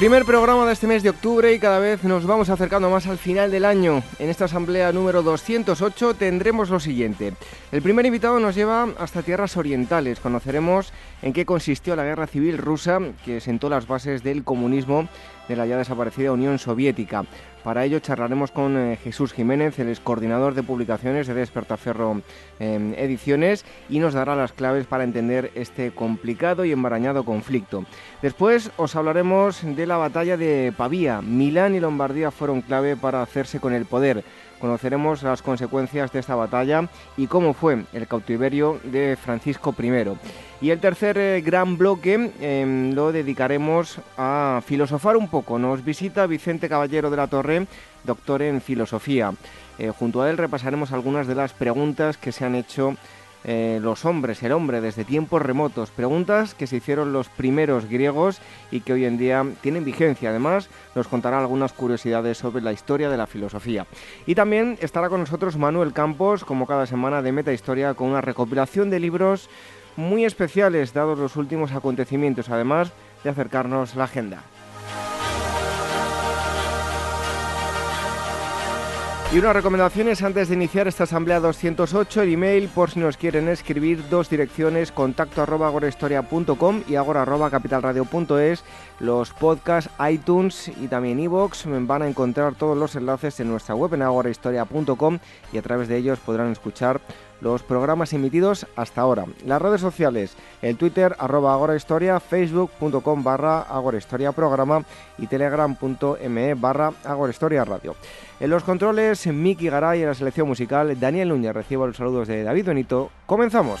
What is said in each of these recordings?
Primer programa de este mes de octubre y cada vez nos vamos acercando más al final del año. En esta asamblea número 208 tendremos lo siguiente. El primer invitado nos lleva hasta tierras orientales. Conoceremos en qué consistió la guerra civil rusa que sentó las bases del comunismo de la ya desaparecida Unión Soviética. Para ello charlaremos con eh, Jesús Jiménez, el ex coordinador de publicaciones de Despertaferro em, Ediciones, y nos dará las claves para entender este complicado y embarañado conflicto. Después os hablaremos de la batalla de Pavía. Milán y Lombardía fueron clave para hacerse con el poder conoceremos las consecuencias de esta batalla y cómo fue el cautiverio de Francisco I. Y el tercer eh, gran bloque em, lo dedicaremos a filosofar un poco. Nos visita Vicente Caballero de la Torre, doctor en filosofía. Eh, junto a él repasaremos algunas de las preguntas que se han hecho eh, los hombres, el hombre desde tiempos remotos. Preguntas que se hicieron los primeros griegos y que hoy en día tienen vigencia. Además, nos contará algunas curiosidades sobre la historia de la filosofía. Y también estará con nosotros Manuel Campos, como cada semana de Meta Historia, con una recopilación de libros muy especiales dados los últimos acontecimientos, además de acercarnos la agenda. Y unas recomendaciones antes de iniciar esta asamblea 208, el email por si nos quieren escribir, dos direcciones, contacto arroba agorahistoria.com y agora arroba capitalradio.es, los podcasts, iTunes y también iVoox, van a encontrar todos los enlaces en nuestra web en agorahistoria.com y a través de ellos podrán escuchar los programas emitidos hasta ahora. Las redes sociales, el Twitter arroba agorahistoria, facebook.com barra agorahistoria programa y telegram.me barra agorahistoria radio. En los controles, Miki Garay en la selección musical, Daniel Núñez recibo los saludos de David Benito. ¡Comenzamos!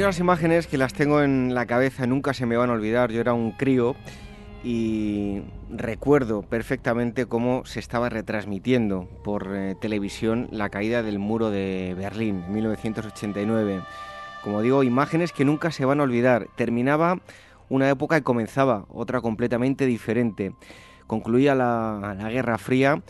Había unas imágenes que las tengo en la cabeza, nunca se me van a olvidar. Yo era un crío y recuerdo perfectamente cómo se estaba retransmitiendo por eh, televisión la caída del muro de Berlín en 1989. Como digo, imágenes que nunca se van a olvidar. Terminaba una época y comenzaba otra completamente diferente. Concluía la, la Guerra Fría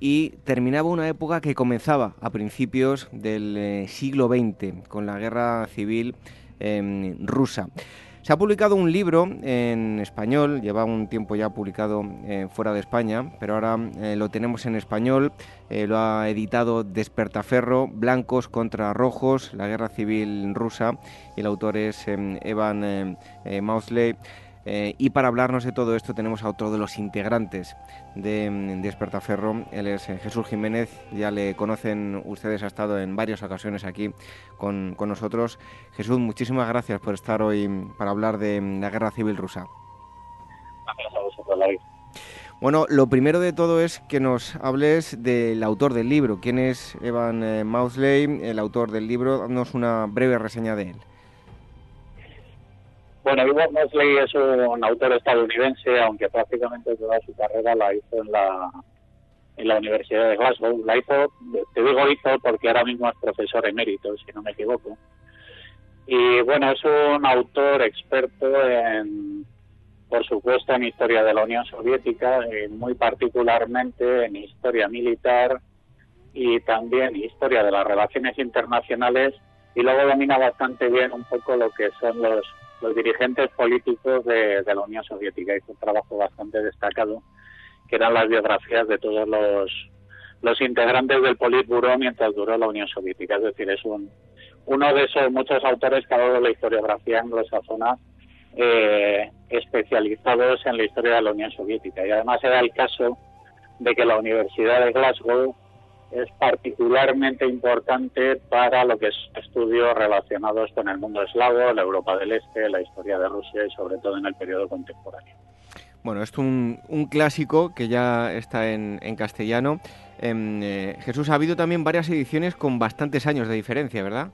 y terminaba una época que comenzaba a principios del eh, siglo XX con la guerra civil em, rusa. Se ha publicado un libro en español, lleva un tiempo ya publicado eh, fuera de España, pero ahora eh, lo tenemos en español, lo ha editado Despertaferro, Blancos contra Rojos, la guerra civil rusa, y el autor es em, Evan Mausley. Eh, y para hablarnos de todo esto tenemos a otro de los integrantes de, mm, Despertaferro. Él es eh, Jesús Jiménez, ya le conocen ustedes, ha estado en varias ocasiones aquí con, nosotros. Jesús, muchísimas gracias por estar hoy para hablar de mm, la guerra civil rusa. Gracias a vosotros, Bueno, lo primero de todo es que nos hables del autor del libro. ¿Quién es Evan eh, Mausley, el autor del libro? Danos una breve reseña de él. Bueno, Iwan Mosley es un autor estadounidense, aunque prácticamente toda su carrera la hizo en la, en la Universidad de Glasgow. La hizo, te digo hizo porque ahora mismo es profesor emérito, si no me equivoco. Y bueno, es un autor experto en, por supuesto, en historia de la Unión Soviética, y muy particularmente en historia militar y también historia de las relaciones internacionales. Y luego domina bastante bien un poco lo que son los los dirigentes políticos de, la Unión Soviética. Hizo un trabajo bastante destacado, que eran las biografías de todos los, los integrantes del Politburo mientras duró la Unión Soviética. Es decir, es un, uno de esos muchos autores que ha dado la historiografía anglosajona eh, especializados en la historia de la Unión Soviética. Y además era el caso de que la Universidad de Glasgow es particularmente importante para lo que es estudios relacionados con el mundo eslavo, la Europa del Este, la historia de Rusia y sobre todo en el periodo contemporáneo. Bueno, es un, clásico que ya está en, castellano. Em, eh, Jesús, ha habido también varias ediciones con bastantes años de diferencia, ¿verdad?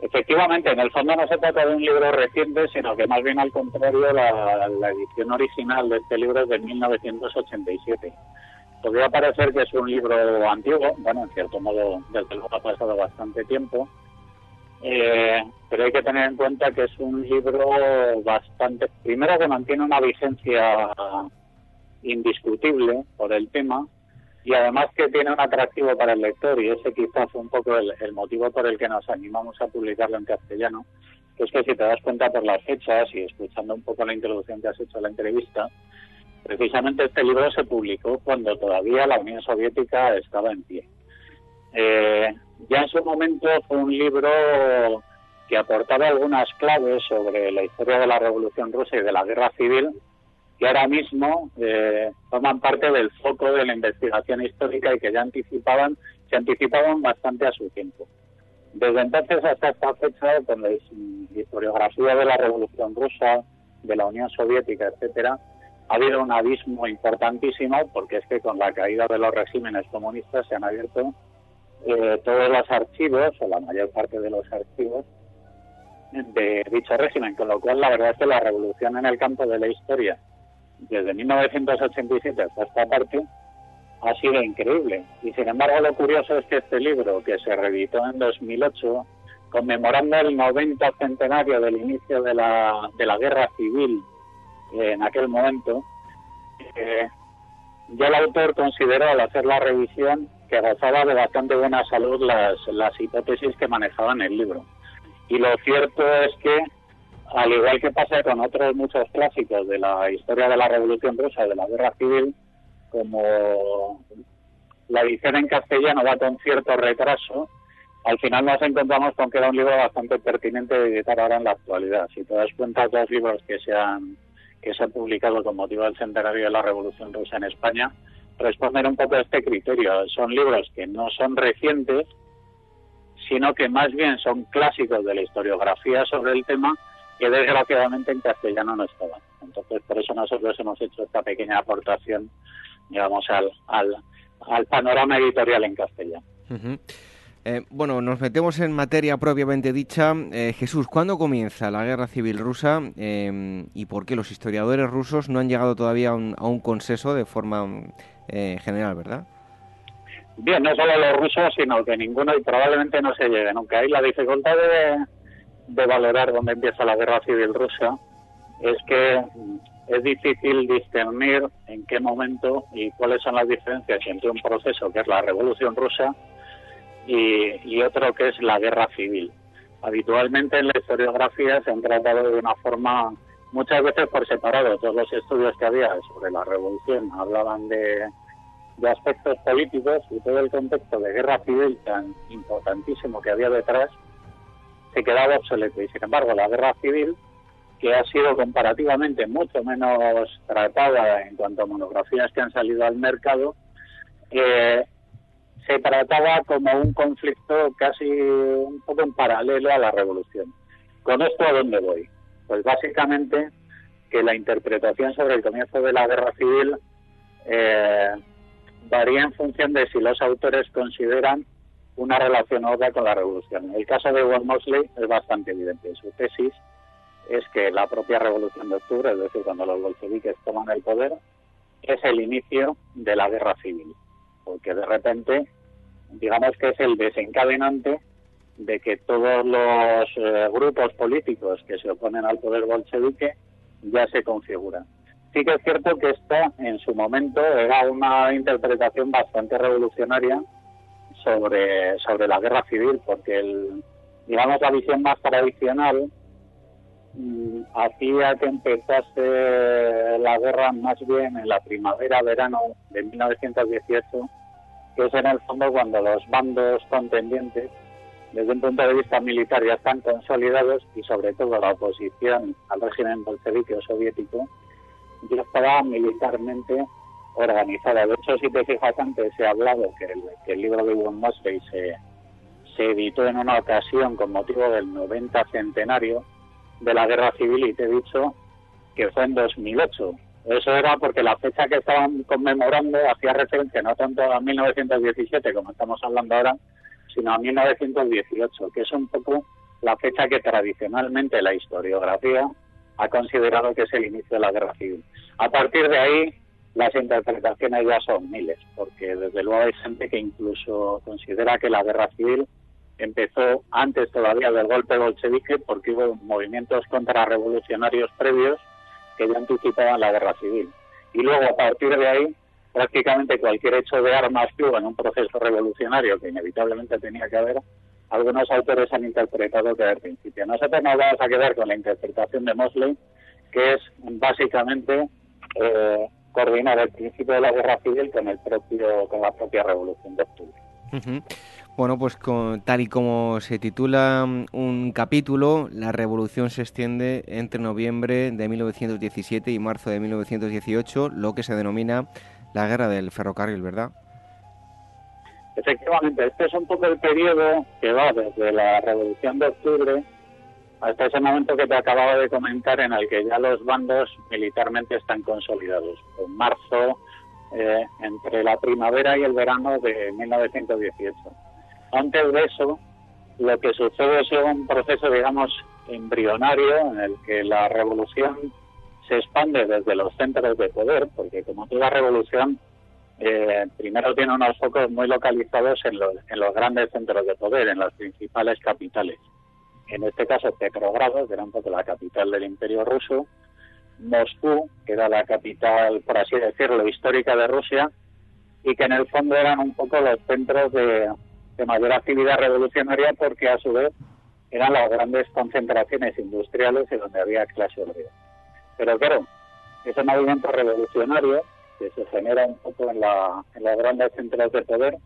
Efectivamente, en el fondo no se trata de un libro reciente, sino que más bien al contrario, la, la edición original de este libro es de 1987 podría parecer que es un libro antiguo, bueno, en cierto modo, desde luego ha pasado bastante tiempo, eh, pero hay que tener en cuenta que es un libro bastante, primero que mantiene una vigencia indiscutible por el tema, y además que tiene un atractivo para el lector, y ese quizás fue un poco el, motivo por el que nos animamos a publicarlo en castellano, que es que si te das cuenta por las fechas y escuchando un poco la introducción que has hecho a la entrevista, Precisamente este libro se publicó cuando todavía la Unión Soviética estaba en pie. Eh, ya en su momento fue un libro que aportaba algunas claves sobre la historia de la Revolución Rusa y de la Guerra Civil, que ahora mismo eh, forman parte del foco de la investigación histórica y que ya anticipaban, se anticipaban bastante a su tiempo. Desde entonces hasta esta fecha, con la historiografía de la Revolución Rusa, de la Unión Soviética, etcétera, ha habido un abismo importantísimo porque es que con la caída de los regímenes comunistas se han abierto eh, todos los archivos, o la mayor parte de los archivos, de dicho régimen, con lo cual la verdad es que la revolución en el campo de la historia, desde 1987 hasta esta parte, ha sido increíble. Y sin embargo lo curioso es que este libro, que se reeditó en 2008, conmemorando el 90 centenario del inicio de la, de la guerra civil en aquel momento, eh, ya el autor consideró al hacer la revisión que gozaba de bastante buena salud las, las hipótesis que manejaban el libro. Y lo cierto es que, al igual que pasa con otros muchos clásicos de la historia de la Revolución Rusa, de la Guerra Civil, como la edición en castellano va con cierto retraso, al final nos encontramos con que era un libro bastante pertinente de editar ahora en la actualidad. Si te das cuenta, los libros que se han que se ha publicado con motivo del centenario de la Revolución Rusa en España responden un poco a este criterio. Son libros que no son recientes, sino que más bien son clásicos de la historiografía sobre el tema que desgraciadamente en castellano no estaban. Entonces, por eso nosotros hemos hecho esta pequeña aportación, digamos, al, al, panorama editorial en castellano. Eh, bueno, nos metemos en materia propiamente dicha. Eh, Jesús, ¿cuándo comienza la guerra civil rusa em, y por qué los historiadores rusos no han llegado todavía a un, consenso de forma eh, general, verdad? Bien, no solo los rusos, sino que ninguno y probablemente no se llegue nunca. Hay la dificultad de, de valorar dónde empieza la guerra civil rusa es que es difícil discernir en qué momento y cuáles son las diferencias entre un proceso que es la revolución rusa y, otro que es la guerra civil. Habitualmente en la historiografía se han tratado de una forma, muchas veces por separado, todos los estudios que había sobre la revolución hablaban de, de aspectos políticos y todo el contexto de guerra civil tan importantísimo que había detrás se quedaba obsoleto. Y sin embargo, la guerra civil que ha sido comparativamente mucho menos tratada en cuanto a monografías que han salido al mercado, eh, se trataba como un conflicto casi un poco en paralelo a la revolución. ¿Con esto a dónde voy? Pues básicamente que la interpretación sobre el comienzo de la guerra civil eh, varía en función de si los autores consideran una relación obvia con la revolución. El caso de Walt Mosley es bastante evidente. Su tesis es que la propia revolución de octubre, es decir, cuando los bolcheviques toman el poder, es el inicio de la guerra civil porque de repente, digamos que es el desencadenante de que todos los eh, grupos políticos que se oponen al poder bolchevique ya se configuran. Sí que es cierto que esta, en su momento, era una interpretación bastante revolucionaria sobre, sobre la guerra civil, porque el, digamos la visión más tradicional hacía que empezase la guerra más bien en la primavera-verano de 1918, que es en el fondo cuando los bandos contendientes, desde un punto de vista militar, ya están consolidados y sobre todo la oposición al régimen bolchevique soviético ya estaba militarmente organizada. De hecho, si te fijas antes, he hablado que el, libro de Iwan Mosley se, se editó en una ocasión con motivo del 90 centenario de la guerra civil y te he dicho que fue en 2008. Eso era porque la fecha que estaban conmemorando hacía referencia no tanto a 1917 como estamos hablando ahora, sino a 1918, que es un poco la fecha que tradicionalmente la historiografía ha considerado que es el inicio de la guerra civil. A partir de ahí, las interpretaciones ya son miles, porque desde luego hay gente que incluso considera que la guerra civil empezó antes todavía del golpe bolchevique porque hubo movimientos contrarrevolucionarios previos que ya anticipaban la guerra civil. Y luego, a partir de ahí, prácticamente cualquier hecho de armas que hubo en un proceso revolucionario que inevitablemente tenía que haber, algunos autores han interpretado que al principio. Nosotros nos vamos a quedar con la interpretación de Mosley, que es básicamente eh, coordinar el principio de la guerra civil con el propio con la propia revolución de octubre. Bueno, pues tal y como se titula mm, un capítulo, la revolución se extiende entre noviembre de 1917 y marzo de 1918, lo que se denomina la guerra del ferrocarril, ¿verdad? Efectivamente, este es un poco el periodo que va desde la revolución de octubre hasta ese momento que te acababa de comentar en el que ya los bandos militarmente están consolidados. En marzo, eh, entre la primavera y el verano de 1918 antes de eso, lo que sucede es un proceso, digamos, embrionario en el que la revolución se expande desde los centros de poder, porque como toda revolución, eh, primero tiene unos focos muy localizados en los, en los grandes centros de poder, en las principales capitales. En este caso, Petrogrado, que era un poco la capital del Imperio ruso, Moscú, que era la capital, por así decirlo, histórica de Rusia, y que en el fondo eran un poco los centros de, de mayor actividad revolucionaria porque a su vez eran las grandes concentraciones industriales en donde había clase obrera. Pero claro, ese movimiento revolucionario que se genera un poco en, la, en los grandes centros de poder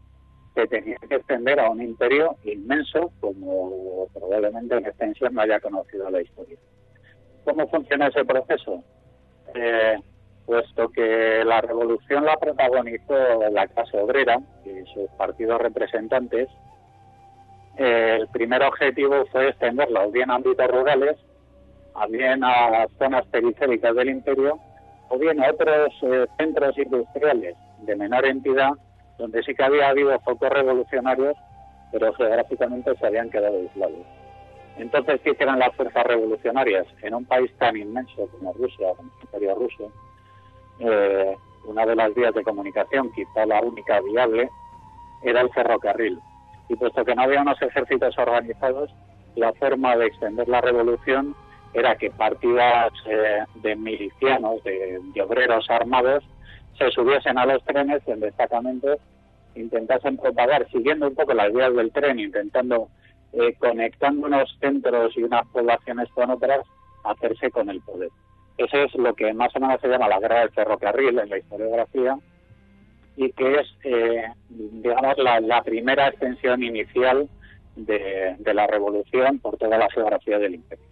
se tenía que extender a un imperio inmenso como probablemente en extensión no haya conocido la historia. ¿Cómo funciona ese proceso? Eh, puesto que la revolución la protagonizó la clase obrera y sus partidos representantes, el primer objetivo fue extenderla bien a ámbitos rurales, a bien a zonas periféricas del imperio, o bien a otros eh, centros industriales de menor entidad, donde sí que había habido focos revolucionarios, pero geográficamente se habían quedado aislados. Entonces, ¿qué hicieron las fuerzas revolucionarias en un país tan inmenso como Rusia, como el Imperio Ruso? Eh, una de las vías de comunicación, quizá la única viable, era el ferrocarril. Y puesto que no había unos ejércitos organizados, la forma de extender la revolución era que partidas eh, de milicianos, de, obreros armados, se subiesen a los trenes en destacamentos, intentasen propagar, siguiendo un poco las vías del tren, intentando, eh, conectando unos centros y unas poblaciones con otras, hacerse con el poder. Eso es lo que más o menos se llama la guerra del ferrocarril en la historiografía y que es, eh, digamos, la, primera extensión inicial de, la revolución por toda la geografía del imperio.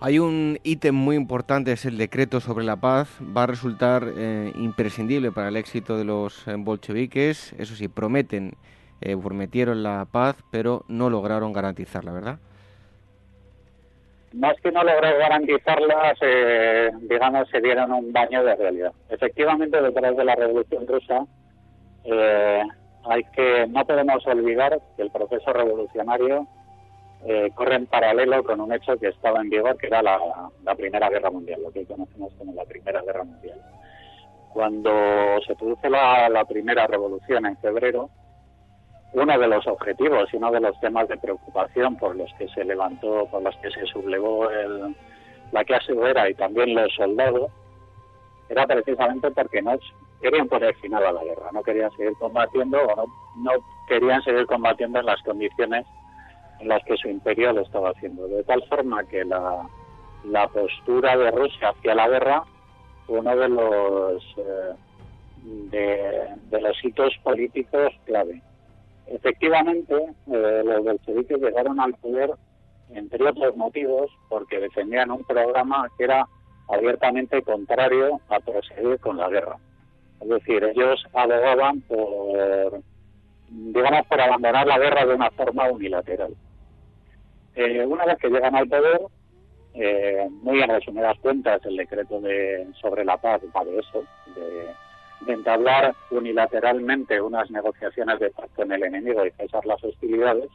Hay un ítem muy importante, es el decreto sobre la paz. Va a resultar eh, imprescindible para el éxito de los eh, bolcheviques. Eso sí, prometen, eh, prometieron la paz, pero no lograron garantizarla, ¿verdad? Más que no lograr garantizarla, digamos, se dieron un baño de realidad. Efectivamente, detrás de la Revolución Rusa, hay que no podemos olvidar que el proceso revolucionario eh, corre en paralelo con un hecho que estaba en vigor, que era la, Primera Guerra Mundial, lo que conocemos como la Primera Guerra Mundial. Cuando se produce la, primera revolución en febrero, uno de los objetivos y uno de los temas de preocupación por los que se levantó, por los que se sublevó el, la clase obrera y también los soldados, era precisamente porque no querían poner final a la guerra, no querían seguir combatiendo o no, no querían seguir combatiendo en las condiciones en las que su imperio lo estaba haciendo. De tal forma que la, la postura de Rusia hacia la guerra fue uno de los, eh, de, los hitos políticos clave. Efectivamente, eh, los bolcheviques llegaron al poder, entre otros motivos, porque defendían un programa que era abiertamente contrario a proseguir con la guerra. Es decir, ellos abogaban por, digamos, por abandonar la guerra de una forma unilateral. Eh, una vez que llegan al poder, eh, muy en resumidas cuentas, el decreto de, sobre la paz va de eso, de, entablar unilateralmente unas negociaciones de paz con el enemigo y cesar las hostilidades.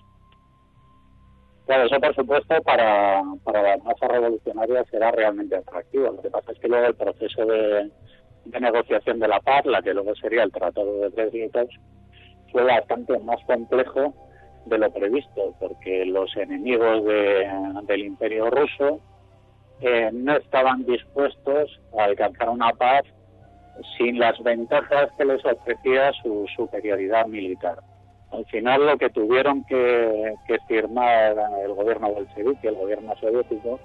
Claro, eso por supuesto para, para las masas revolucionarias será realmente atractivo. Lo que pasa es que luego el proceso de, de negociación de la paz, la que luego sería el Tratado de Tres fue bastante más complejo de lo previsto, porque los enemigos del imperio ruso eh, no estaban dispuestos a alcanzar una paz sin las ventajas que les ofrecía su superioridad militar. Al final lo que tuvieron que, firmar el gobierno bolchevique, el gobierno soviético,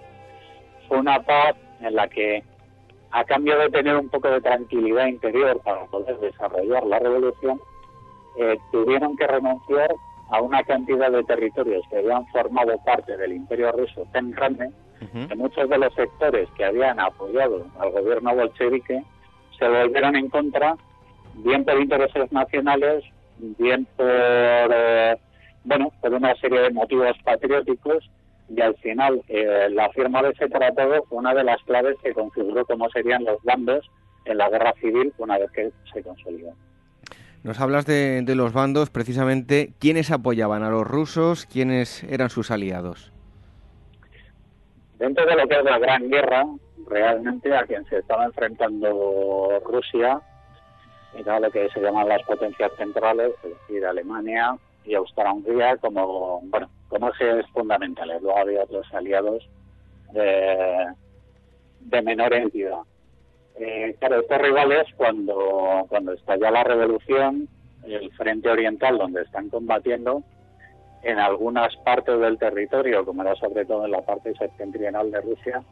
fue una paz en la que, a cambio de tener un poco de tranquilidad interior para poder desarrollar la revolución, eh, tuvieron que renunciar a una cantidad de territorios que habían formado parte del imperio ruso tan grande que muchos de los sectores que habían apoyado al gobierno bolchevique se volvieron en contra, bien por intereses nacionales, bien por, eh, bueno, por una serie de motivos patrióticos y al final eh, la firma de ese tratado fue una de las claves que configuró cómo serían los bandos en la guerra civil una vez que se consolidó. Nos hablas de, los bandos, precisamente, ¿quiénes apoyaban a los rusos? ¿Quiénes eran sus aliados? Dentro de lo que es la Gran Guerra, realmente a quien se estaba enfrentando Rusia era lo que se llaman las potencias centrales, es decir, Alemania y Austria-Hungría como, bueno, como ejes fundamentales. Luego había otros aliados de, menor entidad. Eh, claro, estos rivales, cuando, cuando estalla la revolución, el frente oriental donde están combatiendo, en algunas partes del territorio, como era sobre todo en la parte septentrional de Rusia,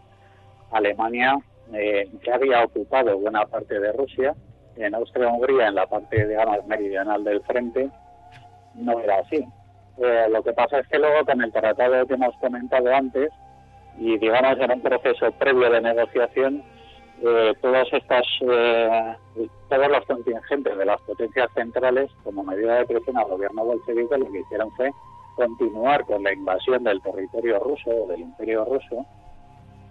Alemania eh, ya había ocupado buena parte de Rusia. En Austria-Hungría, en la parte, digamos, meridional del frente, no era así. Eh, lo que pasa es que luego con el tratado que hemos comentado antes, y digamos en un proceso previo de negociación, eh, todas estas, eh, todos los contingentes de las potencias centrales, como medida de presión al gobierno bolchevique, lo que hicieron fue continuar con la invasión del territorio ruso o del imperio ruso,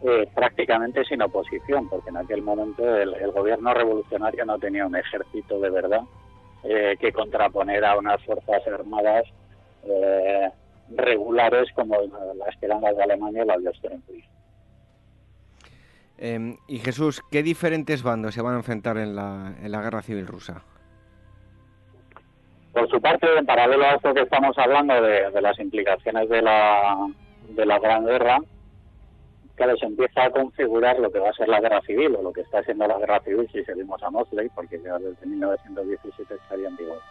eh, prácticamente sin oposición, porque en aquel momento el, gobierno revolucionario no tenía un ejército de verdad eh, que contraponer a unas fuerzas armadas regulares como las que eran las de Alemania y las de austria Em, y Jesús, ¿qué diferentes bandos se van a enfrentar en la, en la guerra civil rusa? Por su parte, en paralelo a esto que estamos hablando de, las implicaciones de la, de la Gran Guerra, claro, se empieza a configurar lo que va a ser la guerra civil, o lo que está siendo la guerra civil si seguimos a Mosley, porque ya desde 1917 estaría en vigor.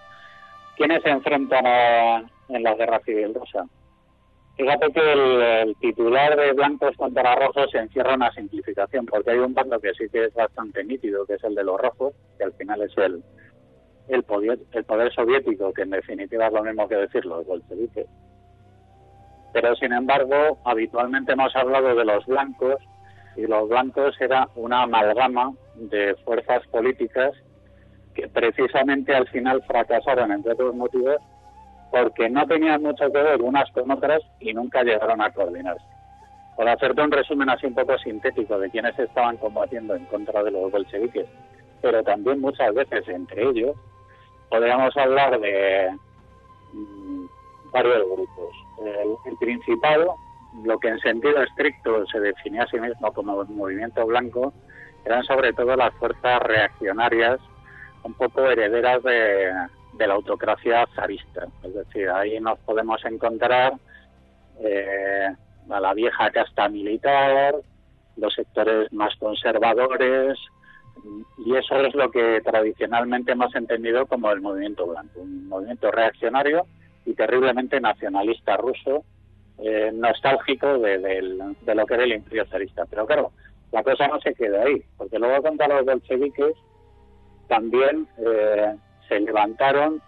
¿Quiénes se enfrentan en la guerra civil rusa? Fíjate que el, titular de blancos contra rojos encierra una simplificación, porque hay un bando que sí que es bastante nítido, que es el de los rojos, que al final es el, el, poder, el poder soviético, que en definitiva es lo mismo que decir los bolcheviques. Pero sin embargo habitualmente hemos hablado de los blancos y los blancos era una amalgama de fuerzas políticas que precisamente al final fracasaron entre otros motivos porque no tenían mucho que ver unas con otras y nunca llegaron a coordinarse. Por hacerte un resumen así un poco sintético de quienes estaban combatiendo en contra de los bolcheviques, pero también muchas veces entre ellos, podríamos hablar de mm, varios grupos. El, principal, lo que en sentido estricto se definía a sí mismo como movimiento blanco, eran sobre todo las fuerzas reaccionarias, un poco herederas de, de la autocracia zarista. Es decir, ahí nos podemos encontrar eh, a la vieja casta militar, los sectores más conservadores, y eso es lo que tradicionalmente hemos entendido como el movimiento blanco, un movimiento reaccionario y terriblemente nacionalista ruso, eh, nostálgico de, de, lo que era el imperio zarista. Pero claro, la cosa no se queda ahí, porque luego contra los bolcheviques también eh, se levantaron,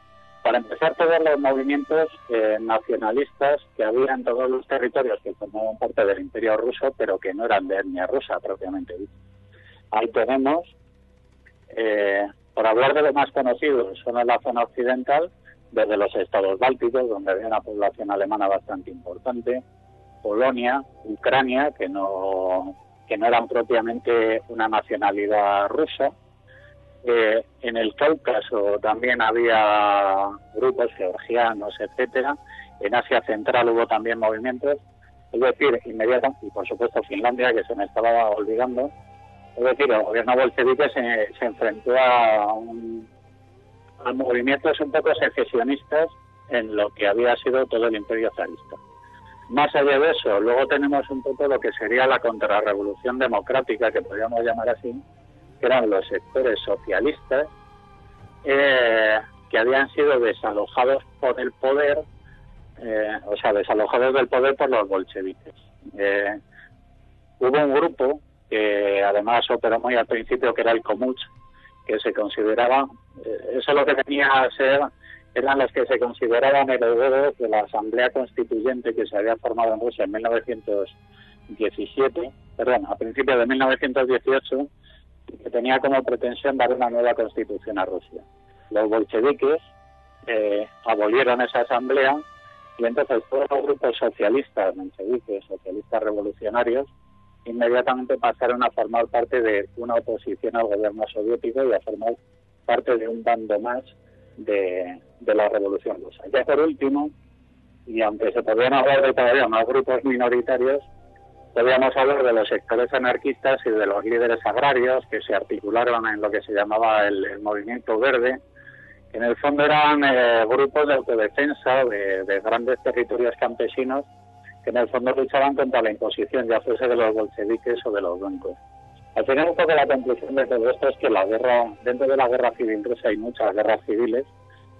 para empezar, todos los movimientos eh, nacionalistas que había en todos los territorios que formaban parte del imperio ruso, pero que no eran de etnia rusa propiamente dicho. Ahí tenemos, eh, por hablar de lo más conocido, son en la zona occidental, desde los estados bálticos, donde había una población alemana bastante importante, Polonia, Ucrania, que no, que no eran propiamente una nacionalidad rusa, eh, en el Cáucaso también había grupos georgianos, etcétera. En Asia Central hubo también movimientos. Es decir, inmediatamente, y por supuesto Finlandia, que se me estaba olvidando. Es decir, el gobierno bolchevique se, se enfrentó a, a movimientos un poco secesionistas en lo que había sido todo el imperio zarista. Más allá de eso, luego tenemos un poco lo que sería la contrarrevolución democrática, que podríamos llamar así, que eran los sectores socialistas, eh, que habían sido desalojados por el poder, eh, o sea, desalojados del poder por los bolcheviques. Eh, hubo un grupo que además operó muy al principio, que era el Komuch, que se consideraba, eso lo que tenía a ser, eran los que se consideraban herederos de la Asamblea Constituyente que se había formado en Rusia en 1917, perdón, a principios de 1918, que tenía como pretensión dar una nueva constitución a Rusia. Los bolcheviques eh, abolieron esa asamblea y entonces todos los grupos socialistas, mencheviques, socialistas revolucionarios, inmediatamente pasaron a formar parte de una oposición al gobierno soviético y a formar parte de un bando más de, la revolución rusa. Ya por último, y aunque se podrían hablar de todavía más grupos minoritarios, Podríamos hablar de los sectores anarquistas y de los líderes agrarios que se articularon en lo que se llamaba el, movimiento verde, que en el fondo eran eh, grupos de autodefensa de, grandes territorios campesinos que en el fondo luchaban contra la imposición, ya fuese de los bolcheviques o de los blancos. Al final, un poco la conclusión de todo esto es que la guerra, dentro de la guerra civil rusa hay muchas guerras civiles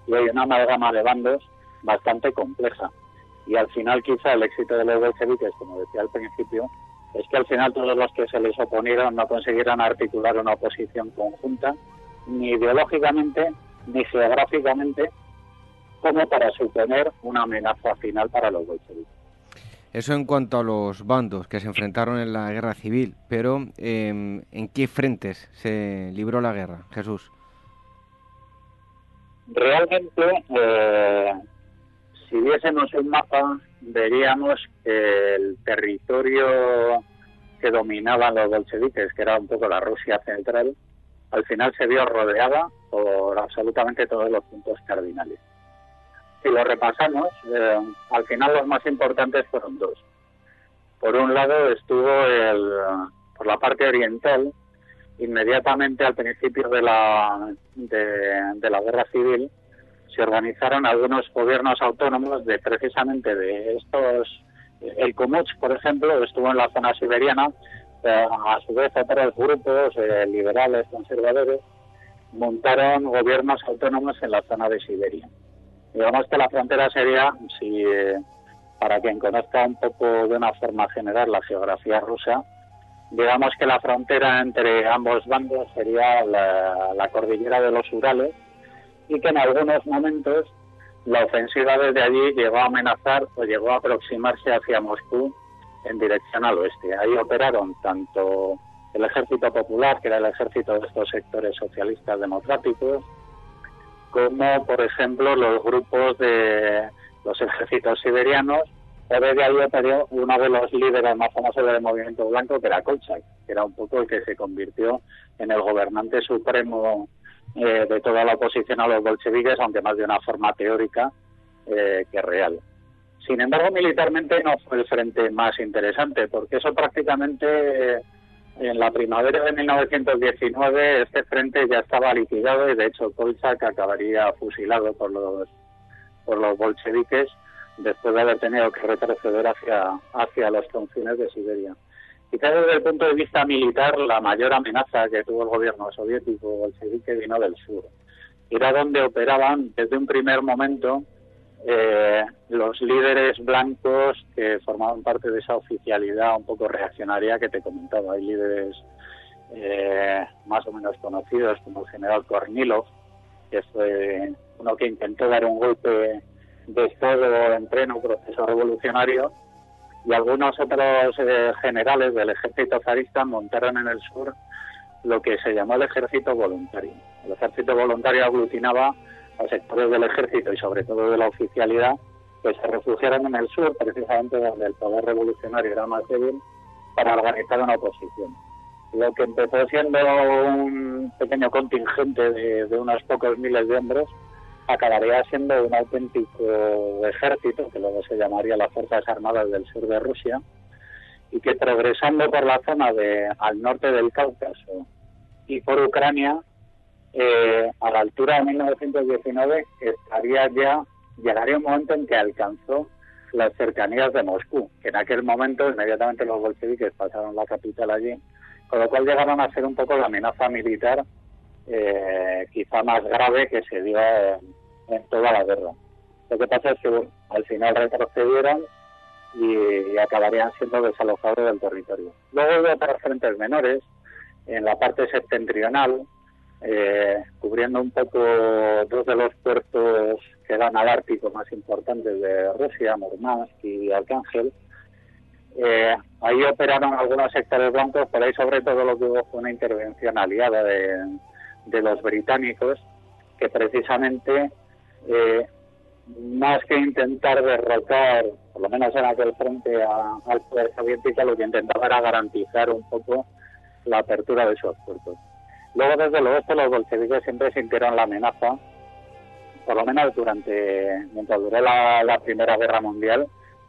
y hay una amalgama de bandos bastante compleja y al final quizá el éxito de los bolcheviques, como decía al principio, es que al final todos los que se les oponieron no consiguieran articular una oposición conjunta, ni ideológicamente ni geográficamente, como para suponer una amenaza final para los bolcheviques. Eso en cuanto a los bandos que se enfrentaron en la guerra civil, pero em, ¿en qué frentes se libró la guerra, Jesús? Realmente eh, si viésemos un mapa, veríamos que el territorio que dominaban los bolcheviques, que era un poco la Rusia central, al final se vio rodeada por absolutamente todos los puntos cardinales. Si lo repasamos, eh, al final los más importantes fueron dos. Por un lado estuvo el, por la parte oriental, inmediatamente al principio de la, de la guerra civil, se organizaron algunos gobiernos autónomos de precisamente de estos. El Komuch, por ejemplo, estuvo en la zona siberiana, eh, a su vez otros grupos eh, liberales, conservadores, montaron gobiernos autónomos en la zona de Siberia. Digamos que la frontera sería, si eh, para quien conozca un poco de una forma general la geografía rusa, digamos que la frontera entre ambos bandos sería la cordillera de los Urales, y que en algunos momentos la ofensiva desde allí llegó a amenazar o llegó a aproximarse hacia Moscú en dirección al oeste. Ahí operaron tanto el ejército popular, que era el ejército de estos sectores socialistas democráticos, como por ejemplo los grupos de los ejércitos siberianos, o desde ahí operó uno de los líderes más famosos del movimiento blanco, que era Kolchak, que era un poco el que se convirtió en el gobernante supremo eh, de toda la oposición a los bolcheviques, aunque más de una forma teórica eh, que real. Sin embargo, militarmente no fue el frente más interesante, porque eso prácticamente en la primavera de 1919 este frente ya estaba liquidado y de hecho Kolchak acabaría fusilado por los por los bolcheviques después de haber tenido que retroceder hacia hacia los confines de Siberia. Quizás desde el punto de vista militar la mayor amenaza que tuvo el gobierno soviético bolchevique vino del sur. Era donde operaban desde un primer momento eh, los líderes blancos que formaban parte de esa oficialidad un poco reaccionaria que te comentaba. Hay líderes eh, más o menos conocidos como el general Kornilov, que fue uno que intentó dar un golpe de Estado en pleno proceso revolucionario, y algunos otros eh, generales del ejército zarista montaron en el sur lo que se llamó el ejército voluntario. El ejército voluntario aglutinaba a sectores del ejército y sobre todo de la oficialidad que se refugiaron en el sur, precisamente donde el poder revolucionario era más débil, para organizar una oposición. Lo que empezó siendo un pequeño contingente de, de unos pocos miles de hombres, acabaría siendo un auténtico ejército, que luego se llamaría las Fuerzas Armadas del Sur de Rusia, y que progresando por la zona de al norte del Cáucaso y por Ucrania, eh, a la altura de 1919 estaría ya, llegaría un momento en que alcanzó las cercanías de Moscú, en aquel momento inmediatamente los bolcheviques pasaron la capital allí, con lo cual llegaron a ser un poco la amenaza militar eh, quizá más grave que se dio en, toda la guerra. Lo que pasa es que al final retrocedieron y, acabarían siendo desalojados del territorio. Luego hubo otros frentes menores en la parte septentrional, eh, cubriendo un poco dos de los puertos que dan al Ártico más importantes de Rusia, Murmansk y Arcángel. Eh, ahí operaron algunos sectores blancos, pero ahí sobre todo lo que hubo fue una intervención aliada de, los británicos, que precisamente, eh, más que intentar derrotar, por lo menos en aquel frente, al poder soviético, lo que intentaba era garantizar un poco la apertura de esos puertos. Luego, desde el oeste, los bolcheviques siempre sintieron la amenaza, por lo menos durante, mientras duró la, la Primera Guerra Mundial,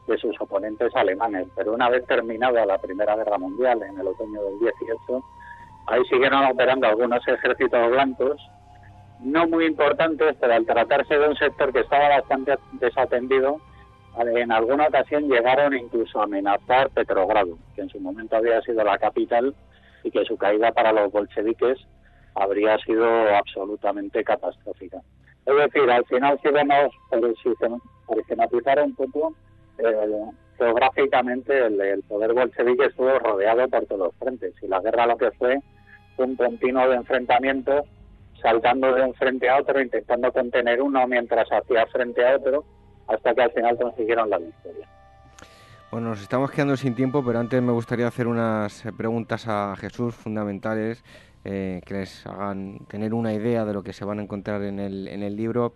de sus oponentes alemanes. Pero una vez terminada la Primera Guerra Mundial, en el otoño del 18, ahí siguieron operando algunos ejércitos blancos, no muy importantes, pero al tratarse de un sector que estaba bastante desatendido, en alguna ocasión llegaron incluso a amenazar Petrogrado, que en su momento había sido la capital y que su caída para los bolcheviques habría sido absolutamente catastrófica. Es decir, al final si vemos, por esquematizar un poco, eh, geográficamente el, poder bolchevique estuvo rodeado por todos los frentes y la guerra lo que fue fue un continuo de enfrentamientos saltando de un frente a otro, intentando contener uno mientras hacía frente a otro, hasta que al final consiguieron la victoria. Bueno, nos estamos quedando sin tiempo, pero antes me gustaría hacer unas preguntas a Jesús fundamentales eh, que les hagan tener una idea de lo que se van a encontrar en el, en el libro.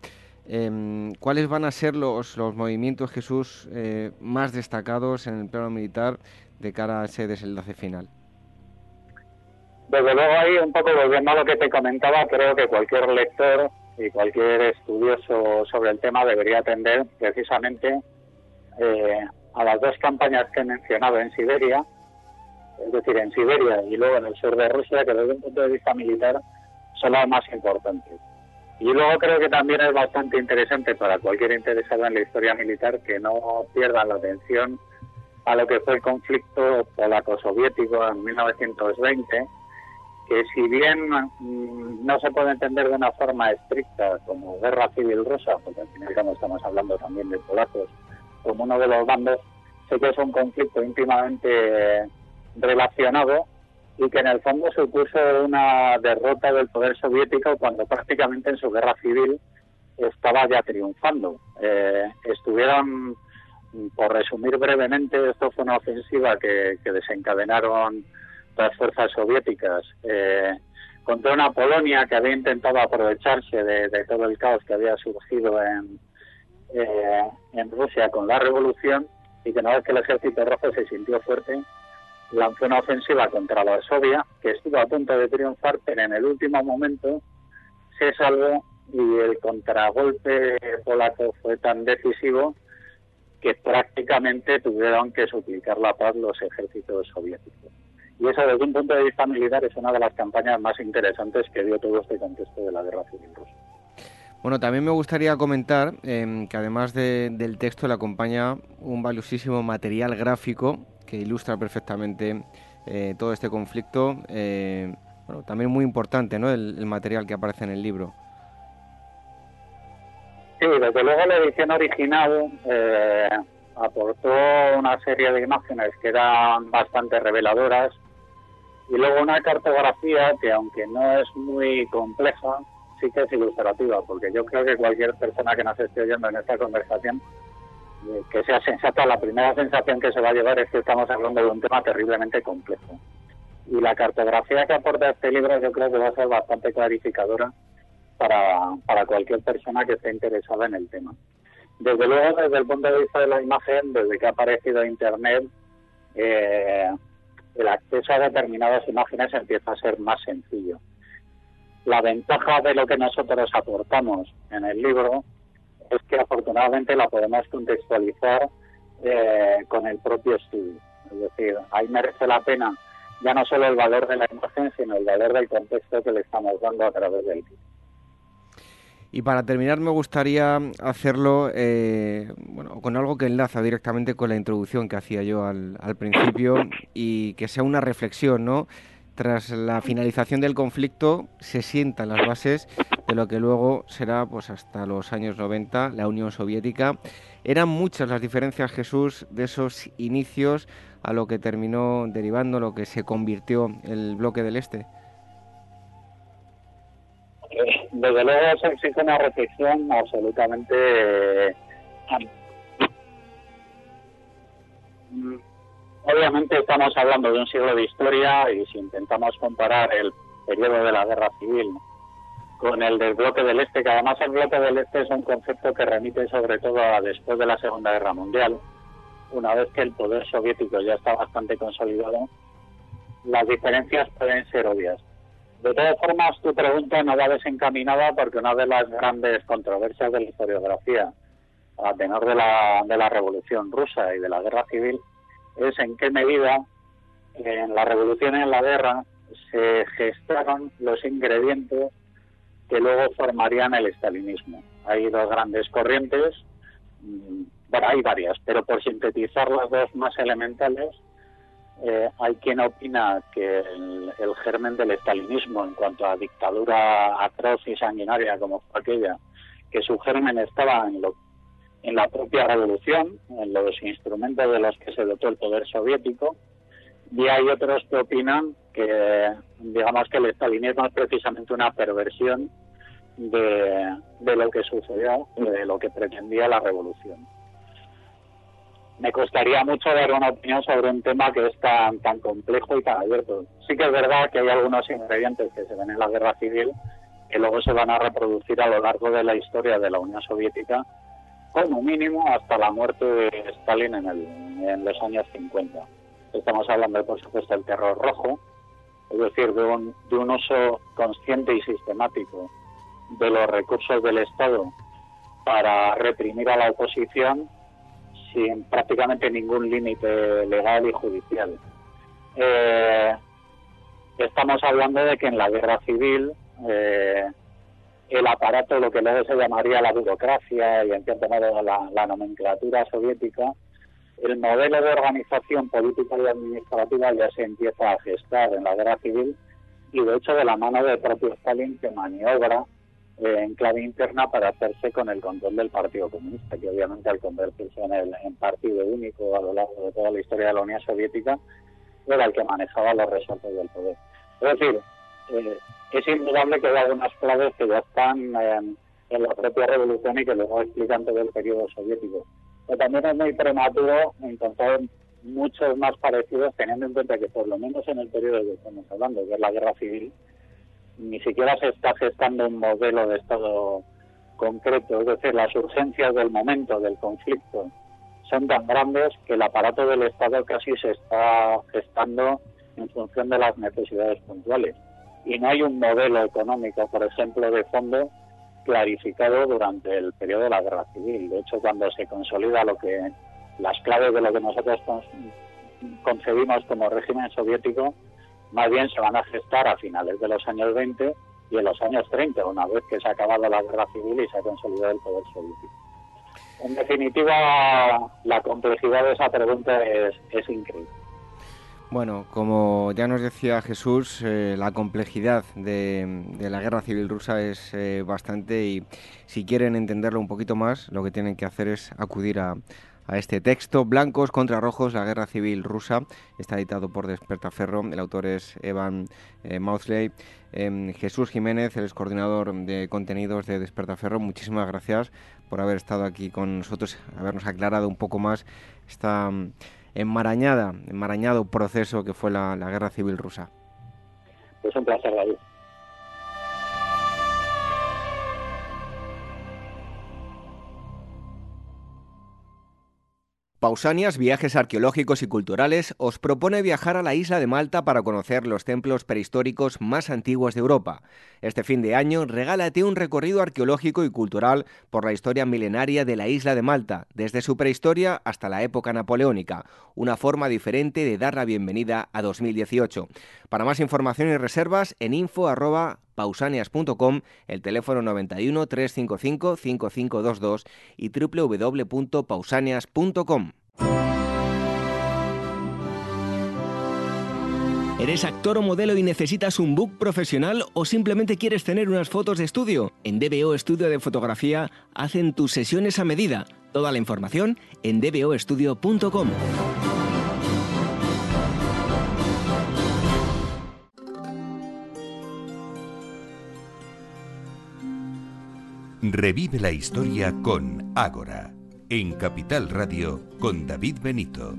Em, ¿Cuáles van a ser los, los movimientos, Jesús, eh, más destacados en el plano militar de cara a ese desenlace final? Desde luego ahí, un poco volviendo a lo que te comentaba, creo que cualquier lector y cualquier estudioso sobre el tema debería atender precisamente eh, a las dos campañas que he mencionado en Siberia, es decir, en Siberia y luego en el sur de Rusia, que desde un punto de vista militar son las más importantes. Y luego creo que también es bastante interesante para cualquier interesado en la historia militar que no pierdan la atención a lo que fue el conflicto polaco-soviético en 1920, que si bien mm, no se puede entender de una forma estricta como guerra civil rusa, porque al final estamos hablando también de polacos como uno de los bandos, sé que es un conflicto íntimamente relacionado y que en el fondo supuso una derrota del poder soviético cuando prácticamente en su guerra civil estaba ya triunfando. Eh, estuvieron, por resumir brevemente, esto fue una ofensiva que, desencadenaron las fuerzas soviéticas eh, contra una Polonia que había intentado aprovecharse de, todo el caos que había surgido en, eh, en Rusia con la revolución y que una vez que el ejército rojo se sintió fuerte, lanzó una ofensiva contra Varsovia que estuvo a punto de triunfar, pero en el último momento se salvó y el contragolpe polaco fue tan decisivo que prácticamente tuvieron que suplicar la paz los ejércitos soviéticos. Y eso desde un punto de vista militar es una de las campañas más interesantes que dio todo este contexto de la guerra civil rusa. Bueno, también me gustaría comentar em, que además del texto le acompaña un valiosísimo material gráfico que ilustra perfectamente eh, todo este conflicto. Eh, bueno, también muy importante, ¿no? El, material que aparece en el libro. Sí, desde luego la edición original eh, aportó una serie de imágenes que eran bastante reveladoras y luego una cartografía que aunque no es muy compleja, sí que es ilustrativa, porque yo creo que cualquier persona que nos esté oyendo en esta conversación, eh, que sea sensata, la primera sensación que se va a llevar es que estamos hablando de un tema terriblemente complejo. Y la cartografía que aporta este libro yo creo que va a ser bastante clarificadora para, para cualquier persona que esté interesada en el tema. Desde luego, desde el punto de vista de la imagen, desde que ha aparecido Internet, eh, el acceso a determinadas imágenes empieza a ser más sencillo. La ventaja de lo que nosotros aportamos en el libro es que afortunadamente la podemos contextualizar eh, con el propio estudio. Es decir, ahí merece la pena ya no solo el valor de la imagen, sino el valor del contexto que le estamos dando a través del libro. Y para terminar me gustaría hacerlo eh, bueno, con algo que enlaza directamente con la introducción que hacía yo al, al principio y que sea una reflexión, ¿no? Tras la finalización del conflicto se sientan las bases de lo que luego será pues hasta los años 90 la Unión Soviética. Eran muchas las diferencias, Jesús, de esos inicios a lo que terminó derivando, lo que se convirtió el bloque del Este. Desde luego se existe una reflexión absolutamente eh, Obviamente estamos hablando de un siglo de historia y si intentamos comparar el periodo de la guerra civil con el del bloque del Este, que además el bloque del Este es un concepto que remite sobre todo a después de la Segunda Guerra Mundial, una vez que el poder soviético ya está bastante consolidado, las diferencias pueden ser obvias. De todas formas, tu pregunta no va desencaminada porque una de las grandes controversias de la historiografía a tenor de la, de la Revolución Rusa y de la Guerra Civil es en qué medida en la revolución y en la guerra se gestaron los ingredientes que luego formarían el estalinismo. Hay dos grandes corrientes, mm, bueno, hay varias, pero por sintetizar las dos más elementales, eh, hay quien opina que el, el, germen del estalinismo en cuanto a dictadura atroz y sanguinaria como fue aquella, que su germen estaba en lo en la propia revolución, en los instrumentos de los que se dotó el poder soviético, y hay otros que opinan que, digamos, que el estalinismo es precisamente una perversión de, lo que sucedió, de lo que pretendía la revolución. Me costaría mucho dar una opinión sobre un tema que es tan, tan complejo y tan abierto. Sí que es verdad que hay algunos ingredientes que se ven en la guerra civil que luego se van a reproducir a lo largo de la historia de la Unión Soviética como mínimo hasta la muerte de Stalin en, en los años 50. Estamos hablando, por supuesto, del terror rojo, es decir, de un, de un uso consciente y sistemático de los recursos del Estado para reprimir a la oposición sin prácticamente ningún límite legal y judicial. Eh, estamos hablando de que en la guerra civil eh, el aparato, lo que luego se llamaría la burocracia y en cierto modo la, nomenclatura soviética, el modelo de organización política y administrativa ya se empieza a gestar en la guerra civil y de hecho de la mano del propio Stalin que maniobra eh, en clave interna para hacerse con el control del Partido Comunista, que obviamente al convertirse en partido único a lo largo de toda la historia de la Unión Soviética, era el que manejaba los resortes del poder. Es decir, eh, es indudable que hay algunas claves que ya están en la propia revolución y que luego explican todo el periodo soviético. Pero también es muy prematuro encontrar muchos más parecidos, teniendo en cuenta que por lo menos en el periodo que estamos hablando, que es la guerra civil, ni siquiera se está gestando un modelo de Estado concreto, es decir, las urgencias del momento, del conflicto, son tan grandes que el aparato del Estado casi se está gestando en función de las necesidades puntuales. Y no hay un modelo económico, por ejemplo, de fondo clarificado durante el periodo de la guerra civil. De hecho, cuando se consolida lo que las claves de lo que nosotros concebimos como régimen soviético, más bien se van a gestar a finales de los años 20 y en los años 30, una vez que se ha acabado la guerra civil y se ha consolidado el poder soviético. En definitiva, la complejidad de esa pregunta es, increíble. Bueno, como ya nos decía Jesús, eh, la complejidad de, la guerra civil rusa es eh, bastante y si quieren entenderlo un poquito más, lo que tienen que hacer es acudir a, este texto, Blancos contra Rojos, la guerra civil rusa. Está editado por Despertaferro, el autor es Evan eh. Em, Jesús Jiménez, el coordinador de contenidos de Despertaferro, muchísimas gracias por haber estado aquí con nosotros, habernos aclarado un poco más esta enmarañada, enmarañado proceso que fue la, la guerra civil rusa. Es un placer, David. Pausanias Viajes Arqueológicos y Culturales os propone viajar a la isla de Malta para conocer los templos prehistóricos más antiguos de Europa. Este fin de año regálate un recorrido arqueológico y cultural por la historia milenaria de la isla de Malta, desde su prehistoria hasta la época napoleónica, una forma diferente de dar la bienvenida a 2018. Para más información y reservas en info pausanias.com, el teléfono 91 355 5522 y www.pausanias.com. ¿Eres actor o modelo y necesitas un book profesional o simplemente quieres tener unas fotos de estudio? En DBO Estudio de Fotografía hacen tus sesiones a medida. Toda la información en dboestudio.com. Revive la historia con Ágora, en Capital Radio con David Benito.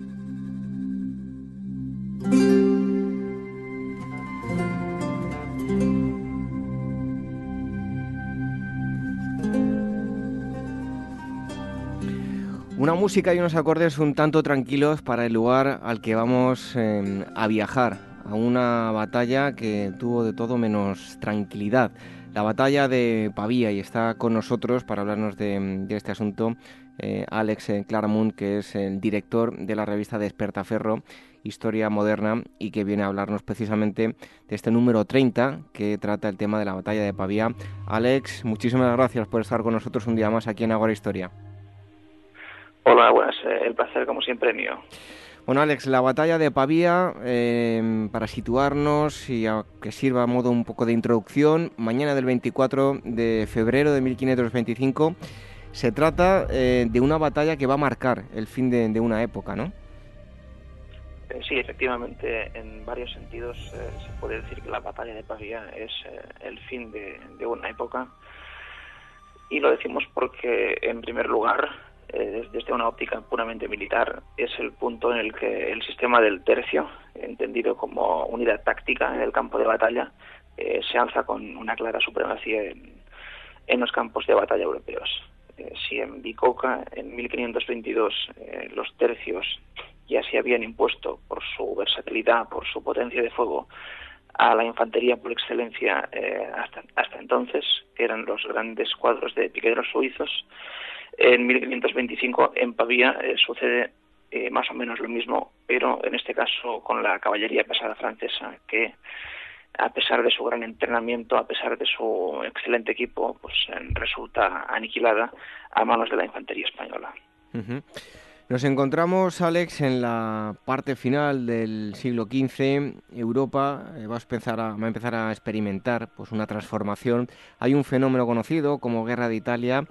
Una música y unos acordes un tanto tranquilos para el lugar al que vamos em, a viajar, a una batalla que tuvo de todo menos tranquilidad la batalla de Pavía y está con nosotros para hablarnos de, este asunto eh, Alex eh, Claramunt, que es el director de la revista Despertaferro, Historia Moderna, y que viene a hablarnos precisamente de este número 30 que trata el tema de la batalla de Pavía. Alex, muchísimas gracias por estar con nosotros un día más aquí en Agora Historia. Hola, buenas. Eh, el placer, como siempre, mío. Bueno, Alex, la batalla de Pavía, em, para situarnos y que sirva a modo un poco de introducción, mañana del 24 de febrero de 1525, se trata eh, de una batalla que va a marcar el fin de, una época, ¿no? Eh, sí, efectivamente, en varios sentidos eh, se puede decir que la batalla de Pavía es el fin de una época. Y lo decimos porque, en primer lugar, eh, desde una óptica puramente militar, es el punto en el que el sistema del tercio, entendido como unidad táctica en el campo de batalla, eh, se alza con una clara supremacía en, los campos de batalla europeos. Eh, si en Bicoca, en 1522, los tercios ya se habían impuesto por su versatilidad, por su potencia de fuego, a la infantería por excelencia hasta, hasta entonces, que eran los grandes cuadros de piqueros suizos, en 1525 en Pavía eh, sucede eh, más o menos lo mismo, pero en este caso con la caballería pesada francesa, que a pesar de su gran entrenamiento, a pesar de su excelente equipo, pues resulta aniquilada a manos de la infantería española. Nos encontramos, Alex, en la parte final del siglo XV. Europa eh, va, a empezar a, va a empezar a experimentar pues, una transformación. Hay un fenómeno conocido como Guerra de Italia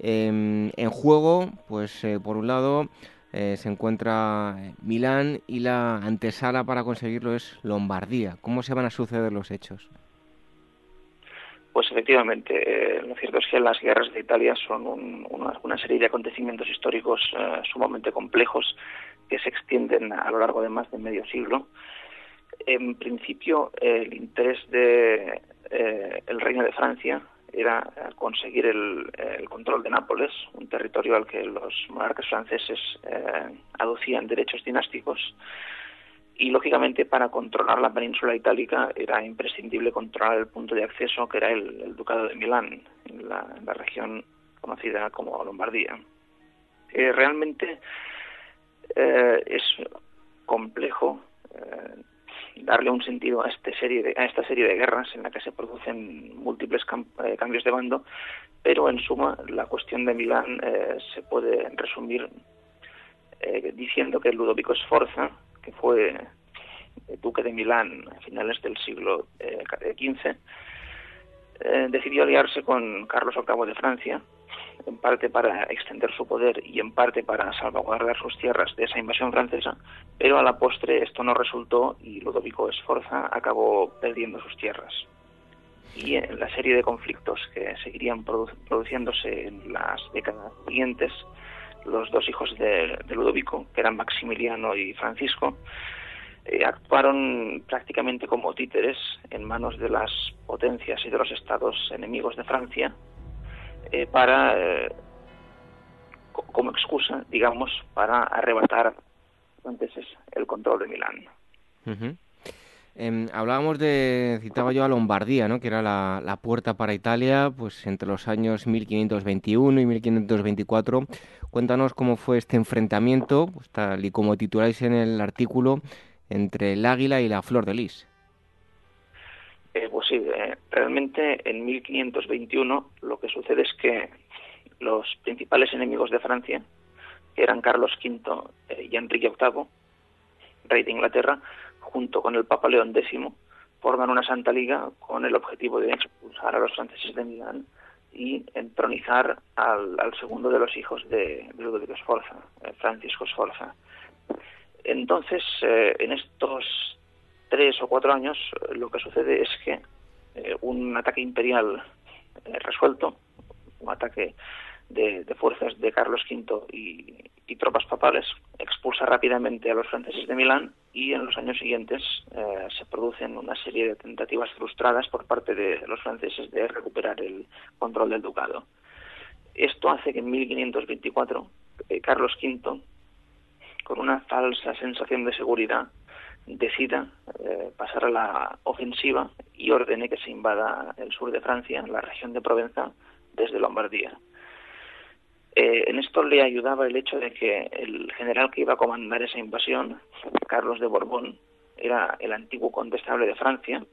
Em, en juego, pues eh, por un lado eh, se encuentra Milán y la antesala para conseguirlo es Lombardía. ¿Cómo se van a suceder los hechos? Pues efectivamente, eh, lo cierto es que las guerras de Italia son una, serie de acontecimientos históricos sumamente complejos que se extienden a lo largo de más de medio siglo. En principio, el interés de el Reino de Francia era conseguir el, control de Nápoles, un territorio al que los monarcas franceses eh, aducían derechos dinásticos. Y lógicamente para controlar la península itálica era imprescindible controlar el punto de acceso que era el, Ducado de Milán, en la, región conocida como Lombardía. Eh, realmente eh, es complejo darle un sentido a, este serie de, a esta serie de guerras en la que se producen múltiples eh, cambios de bando, pero en suma la cuestión de Milán eh, se puede resumir eh, diciendo que Ludovico Sforza, que fue duque de Milán a finales del siglo XV, decidió aliarse con Carlos VIII de Francia en parte para extender su poder y en parte para salvaguardar sus tierras de esa invasión francesa, pero a la postre esto no resultó y Ludovico Esforza acabó perdiendo sus tierras. Y en la serie de conflictos que seguirían produciéndose en las décadas siguientes, los dos hijos de, Ludovico, que eran Maximiliano y Francisco, eh, actuaron prácticamente como títeres en manos de las potencias y de los estados enemigos de Francia eh, para, eh, como excusa, digamos, para arrebatar entonces el control de Milán. Em, hablábamos de, citaba yo a Lombardía, ¿no? que era la, puerta para Italia, pues entre los años 1521 y 1524. Cuéntanos cómo fue este enfrentamiento, pues, tal y como tituláis en el artículo, entre el águila y la flor de lis. Eh, pues sí, eh, realmente en 1521 lo que sucede es que los principales enemigos de Francia, que eran Carlos V eh, y Enrique VIII, rey de Inglaterra, junto con el Papa León X, forman una Santa Liga con el objetivo de expulsar a los franceses de Milán y entronizar al, segundo de los hijos de, Ludovico Sforza, Francisco Sforza. Entonces, en estos tres o cuatro años, eh, lo que sucede es que eh, un ataque imperial eh, resuelto, un ataque de, fuerzas de Carlos V y, tropas papales, expulsa rápidamente a los franceses de Milán y en los años siguientes se producen una serie de tentativas frustradas por parte de los franceses de recuperar el control del ducado. Esto hace que en 1524 Carlos V, con una falsa sensación de seguridad, decida eh, pasar a la ofensiva y ordene que se invada el sur de Francia, la región de Provenza, desde Lombardía. Eh, en esto le ayudaba el hecho de que el general que iba a comandar esa invasión, Carlos de Borbón, era el antiguo condestable de Francia,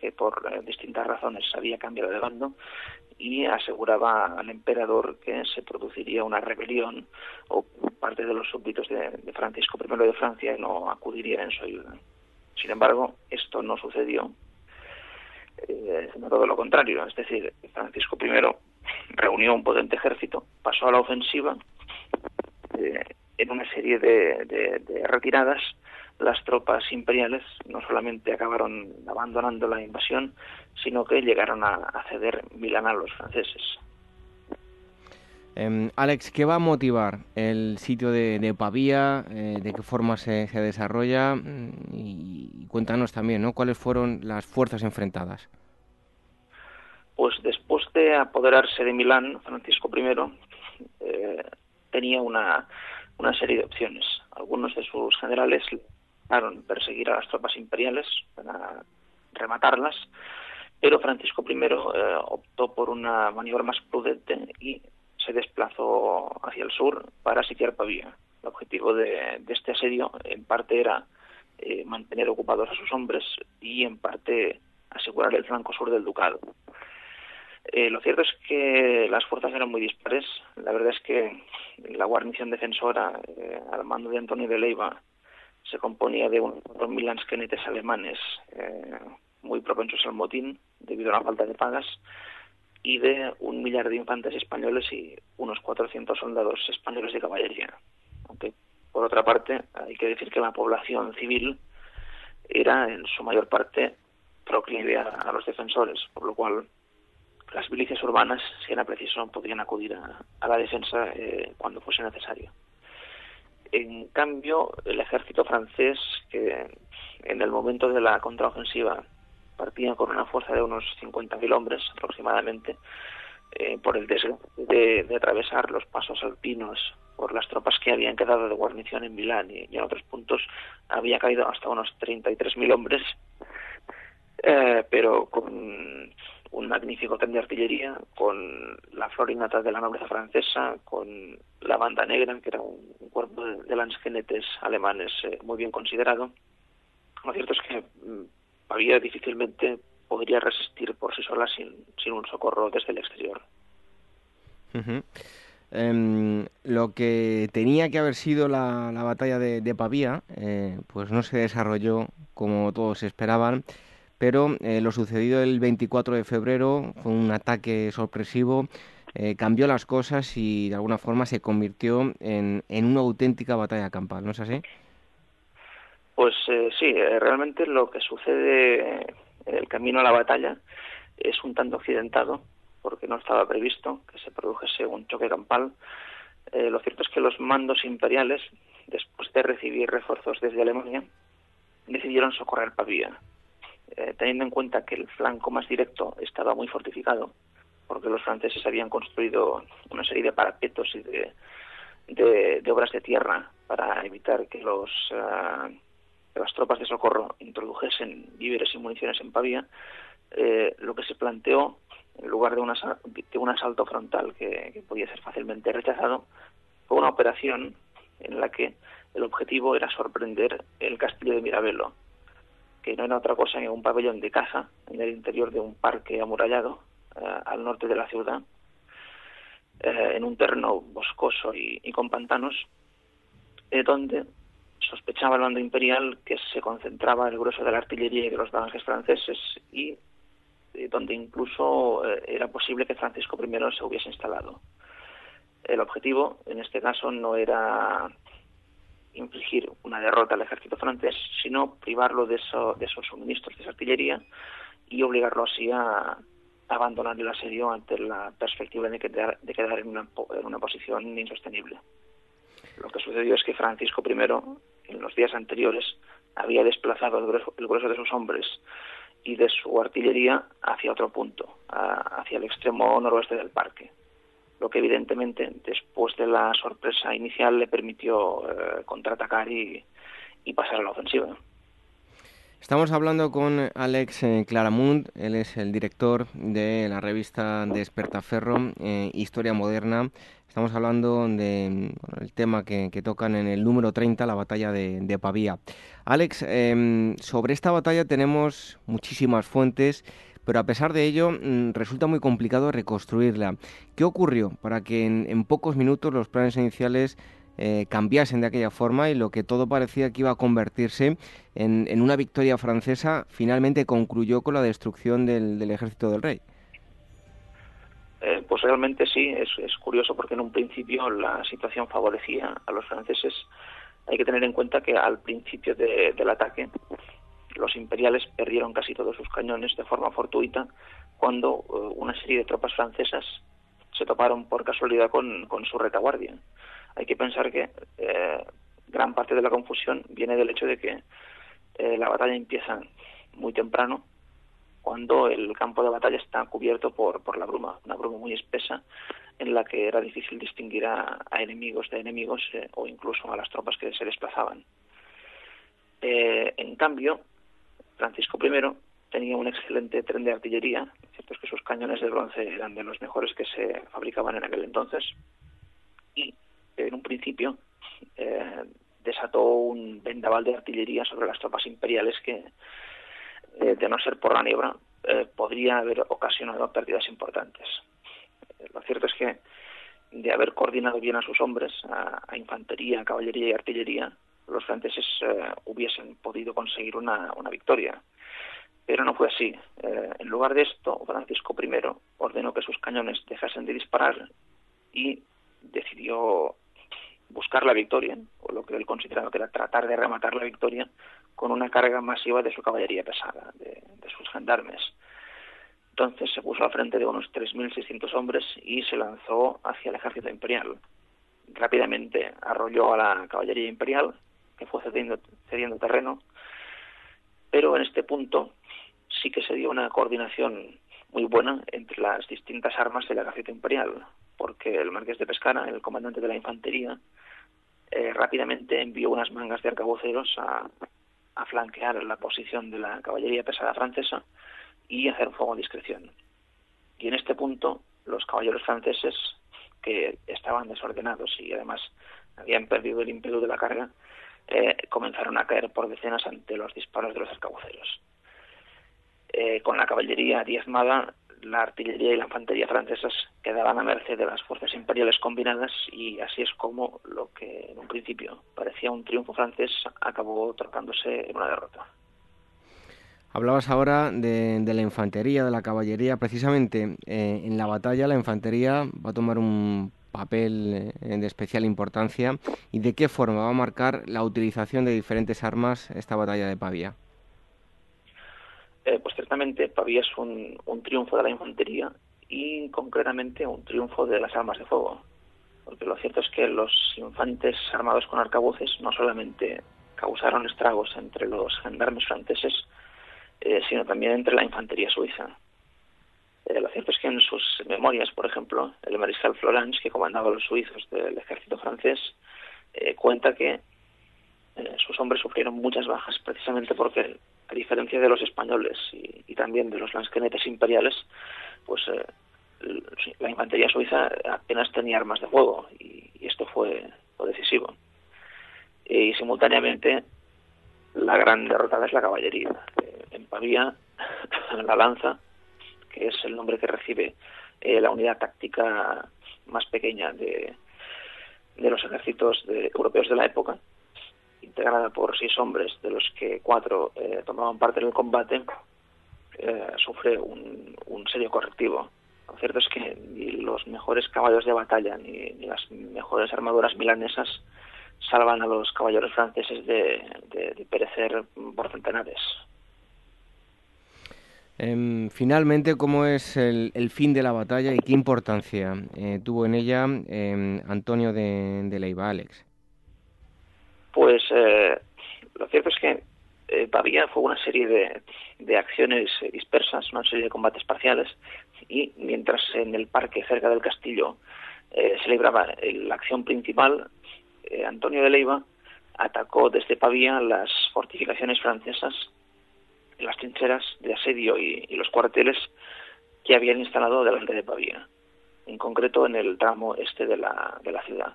que por eh, distintas razones había cambiado de bando y aseguraba al emperador que se produciría una rebelión o parte de los súbditos de, Francisco I de Francia no acudiría en su ayuda. Sin embargo, esto no sucedió, eh, sino todo lo contrario, es decir, Francisco I reunió un potente ejército, pasó a la ofensiva eh, en una serie de retiradas las tropas imperiales no solamente acabaron abandonando la invasión, sino que llegaron a, ceder Milán a los franceses. Em, Alex, ¿qué va a motivar el sitio de, Pavía? Eh, ¿De qué forma se, desarrolla? Mm, y, cuéntanos también, ¿no? ¿Cuáles fueron las fuerzas enfrentadas? Pues después de apoderarse de Milán, Francisco I eh, tenía una, una serie de opciones. Algunos de sus generales perseguir a las tropas imperiales para rematarlas, pero Francisco I eh, optó por una maniobra más prudente y se desplazó hacia el sur para sitiar Pavía. El objetivo de, este asedio en parte era eh, mantener ocupados a sus hombres y en parte asegurar el flanco sur del ducado. Eh, lo cierto es que las fuerzas eran muy dispares. La verdad es que la guarnición defensora, al mando de Antonio de Leiva, se componía de unos 4.000 lansquenetes alemanes eh, muy propensos al motín debido a la falta de pagas y de un millar de infantes españoles y unos 400 soldados españoles de caballería. Aunque, por otra parte, hay que decir que la población civil era en su mayor parte proclive a, los defensores, por lo cual las milicias urbanas, si era preciso, podrían acudir a, la defensa eh, cuando fuese necesario. En cambio, el ejército francés, que en el momento de la contraofensiva partía con una fuerza de unos 50.000 hombres aproximadamente, eh, por el deseo de, atravesar los pasos alpinos por las tropas que habían quedado de guarnición en Milán y, en otros puntos había caído hasta unos 33.000 hombres, eh, pero con un magnífico tren de artillería, con la florinata de la nobleza francesa, con la banda negra, que era un, cuerpo de, de alemanes eh, muy bien considerado. Lo cierto es que mm, había difícilmente podría resistir por sí sola sin, sin un socorro desde el exterior. Em, lo que tenía que haber sido la, la batalla de, de Pavía, eh, pues no se desarrolló como todos esperaban, pero eh, lo sucedido el 24 de febrero fue un ataque sorpresivo, eh, cambió las cosas y de alguna forma se convirtió en, en una auténtica batalla campal, ¿no es así? Pues sí, realmente lo que sucede el camino a la batalla es un tanto accidentado porque no estaba previsto que se produjese un choque campal. Eh, lo cierto es que los mandos imperiales, después de recibir refuerzos desde Alemania, decidieron socorrer Pavía, eh, teniendo en cuenta que el flanco más directo estaba muy fortificado, porque los franceses habían construido una serie de parapetos y de, obras de tierra para evitar que los que las tropas de socorro introdujesen víveres y municiones en Pavía, eh, lo que se planteó, en lugar de, de un asalto frontal que, podía ser fácilmente rechazado, fue una operación en la que el objetivo era sorprender el castillo de Mirabello, que no era otra cosa que un pabellón de caza en el interior de un parque amurallado eh, al norte de la ciudad, eh, en un terreno boscoso y, con pantanos, donde sospechaba el bando imperial que se concentraba el grueso de la artillería y de los balances franceses y eh, donde incluso eh, era posible que Francisco I se hubiese instalado. El objetivo, en este caso, no era infligir una derrota al ejército francés, sino privarlo de, de esos suministros de esa artillería y obligarlo así a, abandonar el asedio ante la perspectiva de quedar, de quedar en, una, en una posición insostenible. Lo que sucedió es que Francisco I en los días anteriores había desplazado el grueso, de sus hombres y de su artillería hacia otro punto, hacia el extremo noroeste del parque, lo que evidentemente después de la sorpresa inicial le permitió eh, contraatacar y, y pasar a la ofensiva. Estamos hablando con Alex eh, Claramund, él es el director de la revista Despertaferro, eh, Historia Moderna. Estamos hablando del tema que, tocan en el número 30, la batalla de, Pavía. Alex, em, sobre esta batalla tenemos muchísimas fuentes, pero a pesar de ello mm, resulta muy complicado reconstruirla. ¿Qué ocurrió para que en pocos minutos los planes iniciales eh, cambiasen de aquella forma y lo que todo parecía que iba a convertirse en, una victoria francesa finalmente concluyó con la destrucción del, ejército del rey. Eh, pues realmente sí, es, curioso porque en un principio la situación favorecía a los franceses. Hay que tener en cuenta que al principio del ataque los imperiales perdieron casi todos sus cañones de forma fortuita cuando eh, una serie de tropas francesas se toparon por casualidad con su retaguardia hay que pensar que eh, gran parte de la confusión viene del hecho de que eh, la batalla empieza muy temprano, cuando el campo de batalla está cubierto por, por la bruma, una bruma muy espesa en la que era difícil distinguir a, enemigos de enemigos o incluso a las tropas que se desplazaban. en cambio, Francisco I tenía un excelente tren de artillería, cierto es que sus cañones de bronce eran de los mejores que se fabricaban en aquel entonces, y en un principio eh, desató un vendaval de artillería sobre las tropas imperiales que, eh, de no ser por la niebla, eh, podría haber ocasionado pérdidas importantes. lo cierto es que de haber coordinado bien a sus hombres, a, infantería, caballería y artillería, los franceses hubiesen podido conseguir una, una, victoria. Pero no fue así. en lugar de esto, Francisco I ordenó que sus cañones dejasen de disparar y decidió buscar la victoria, o lo que él consideraba que era tratar de rematar la victoria, con una carga masiva de su caballería pesada, de, sus gendarmes. entonces se puso al frente de unos 3.600 hombres y se lanzó hacia el ejército imperial. Rápidamente arrolló a la caballería imperial, que fue cediendo, cediendo terreno, pero en este punto sí que se dio una coordinación muy buena entre las distintas armas del ejército imperial, porque el marqués de Pescara, el comandante de la infantería, eh, rápidamente envió unas mangas de arcabuceros a, flanquear la posición de la caballería pesada francesa y hacer fuego a discreción. Y en este punto, los caballeros franceses, que estaban desordenados y además habían perdido el ímpetu de la carga, eh, comenzaron a caer por decenas ante los disparos de los arcabuceros. Eh, con la caballería diezmada, la artillería y la infantería francesas quedaban a merced de las fuerzas imperiales combinadas y así es como lo que en un principio parecía un triunfo francés acabó tratándose en una derrota. Hablabas ahora de, la infantería, de la caballería. Precisamente eh, en la batalla la infantería va a tomar un papel eh, de especial importancia. ¿Y de qué forma va a marcar la utilización de diferentes armas esta batalla de Pavía? Eh, pues ciertamente Pavía es un, triunfo de la infantería y concretamente un triunfo de las armas de fuego. Porque lo cierto es que los infantes armados con arcabuces no solamente causaron estragos entre los gendarmes franceses, eh, sino también entre la infantería suiza. Eh, lo cierto es que en sus memorias, por ejemplo, el mariscal Florence, que comandaba los suizos del ejército francés, eh, cuenta que sus hombres sufrieron muchas bajas precisamente porque, a diferencia de los españoles y, también de los lansquenetes imperiales, pues la infantería suiza apenas tenía armas de fuego y, esto fue, fue decisivo. Y simultáneamente la gran derrotada es la caballería en Pavía, la lanza, que es el nombre que recibe eh, la unidad táctica más pequeña de, de los ejércitos europeos de la época, integrada por seis hombres, de los que cuatro eh, tomaban parte en el combate, eh, sufre un, un, serio correctivo. Lo cierto es que ni los mejores caballos de batalla ni, las mejores armaduras milanesas salvan a los caballeros franceses de, de perecer por centenares. Em, finalmente, ¿cómo es el, fin de la batalla y qué importancia eh, tuvo en ella em, Antonio de, Leiva, Alex? Pues eh, lo cierto es que eh, Pavía fue una serie de, de, acciones dispersas, una serie de combates parciales, y mientras en el parque cerca del castillo se libraba la acción principal, Antonio de Leiva atacó desde Pavía las fortificaciones francesas las trincheras de asedio y, los cuarteles que habían instalado delante de Pavía, en concreto en el tramo este de la, de la ciudad.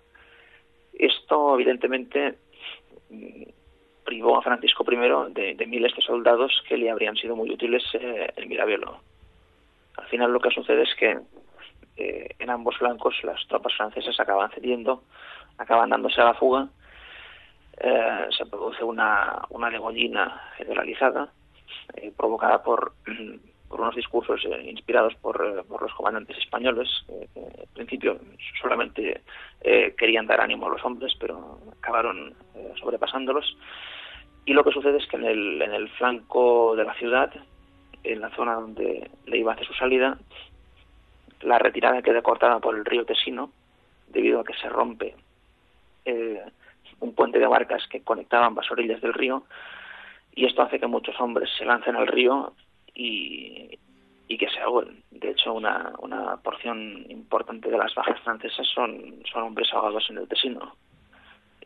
Esto, evidentemente, mm, privó a Francisco I de, miles de soldados que le habrían sido muy útiles eh, en Mirabelo. Al final lo que sucede es que eh, en ambos flancos las tropas francesas acaban cediendo, acaban dándose a la fuga, eh, se produce una, una degollina generalizada eh, provocada por, unos discursos eh, inspirados por, eh, los comandantes españoles, en principio solamente querían dar ánimo a los hombres, pero acabaron sobrepasándolos. Y lo que sucede es que en el, flanco de la ciudad, en la zona donde le iba a hacer su salida, la retirada queda cortada por el río Tesino, debido a que se rompe un puente de barcas que conectaba ambas orillas del río y esto hace que muchos hombres se lancen al río y, que se ahoguen. De hecho, una, una porción importante de las bajas francesas son, son hombres ahogados en el Tesino.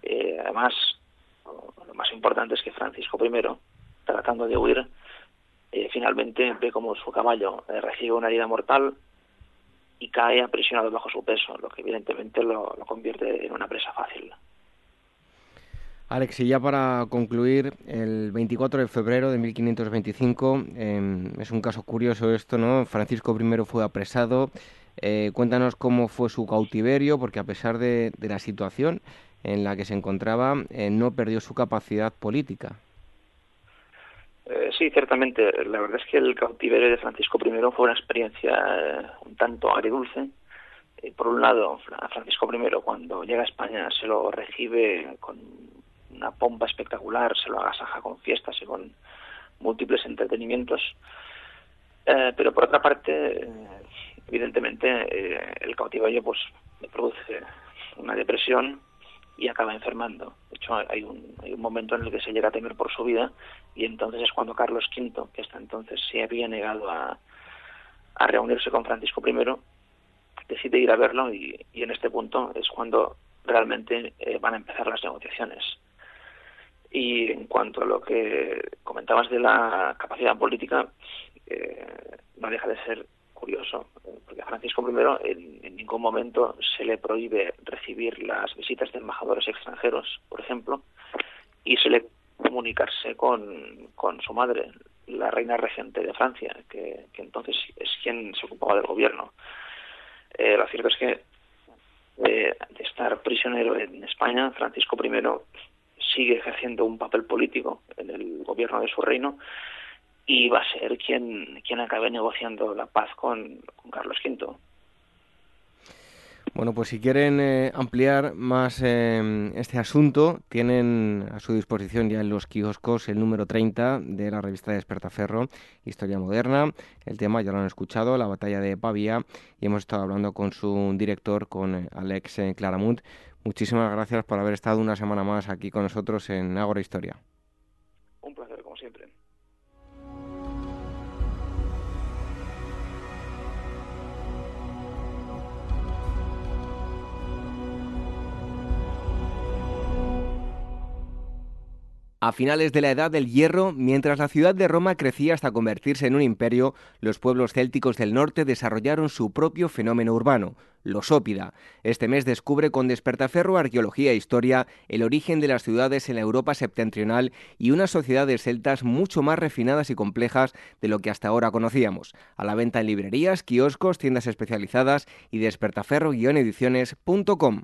Eh, además, lo más importante es que Francisco I, tratando de huir, eh, finalmente ve como su caballo eh, recibe una herida mortal y cae aprisionado bajo su peso, lo que evidentemente lo convierte en una presa fácil. Alex, y ya para concluir, el 24 de febrero de 1525, em, es un caso curioso esto, ¿no? Francisco I fue apresado. Eh, cuéntanos cómo fue su cautiverio, porque a pesar de, la situación en la que se encontraba, eh, no perdió su capacidad política. Eh, sí, ciertamente. La verdad es que el cautiverio de Francisco I fue una experiencia un tanto agridulce. por un lado, Francisco I, cuando llega a España, se lo recibe con una pompa espectacular, se lo agasaja con fiestas y con múltiples entretenimientos. Eh, pero por otra parte, eh, evidentemente, eh, el cautiverio pues produce una depresión y acaba enfermando. De hecho, hay un, hay un momento en el que se llega a temer por su vida y entonces es cuando Carlos V, que hasta entonces se había negado a, a reunirse con Francisco I, decide ir a verlo y, y en este punto es cuando realmente van a empezar las negociaciones. Y en cuanto a lo que comentabas de la capacidad política, eh, no deja de ser curioso, porque a Francisco I en, en, ningún momento se le prohíbe recibir las visitas de embajadores extranjeros, por ejemplo, y se le comunicarse con, con su madre, la reina regente de Francia, que, que entonces es quien se ocupaba del gobierno. Eh, lo cierto es que de, de estar prisionero en España, Francisco I sigue ejerciendo un papel político en el gobierno de su reino y va a ser quien, quien acabe negociando la paz con, Carlos V. Bueno, pues si quieren eh, ampliar más eh, este asunto, tienen a su disposición ya en los kioscos el número 30 de la revista Despertaferro, Historia Moderna. El tema ya lo han escuchado, la batalla de Pavía, y hemos estado hablando con su director, con eh, Alex Claramunt. Muchísimas gracias por haber estado una semana más aquí con nosotros en Ágora Historia. A finales de la Edad del Hierro, mientras la ciudad de Roma crecía hasta convertirse en un imperio, los pueblos célticos del norte desarrollaron su propio fenómeno urbano, los ópida. Este mes descubre con despertaferro arqueología e historia el origen de las ciudades en la Europa septentrional y unas sociedades celtas mucho más refinadas y complejas de lo que hasta ahora conocíamos. A la venta en librerías, kioscos, tiendas especializadas y despertaferro-ediciones.com.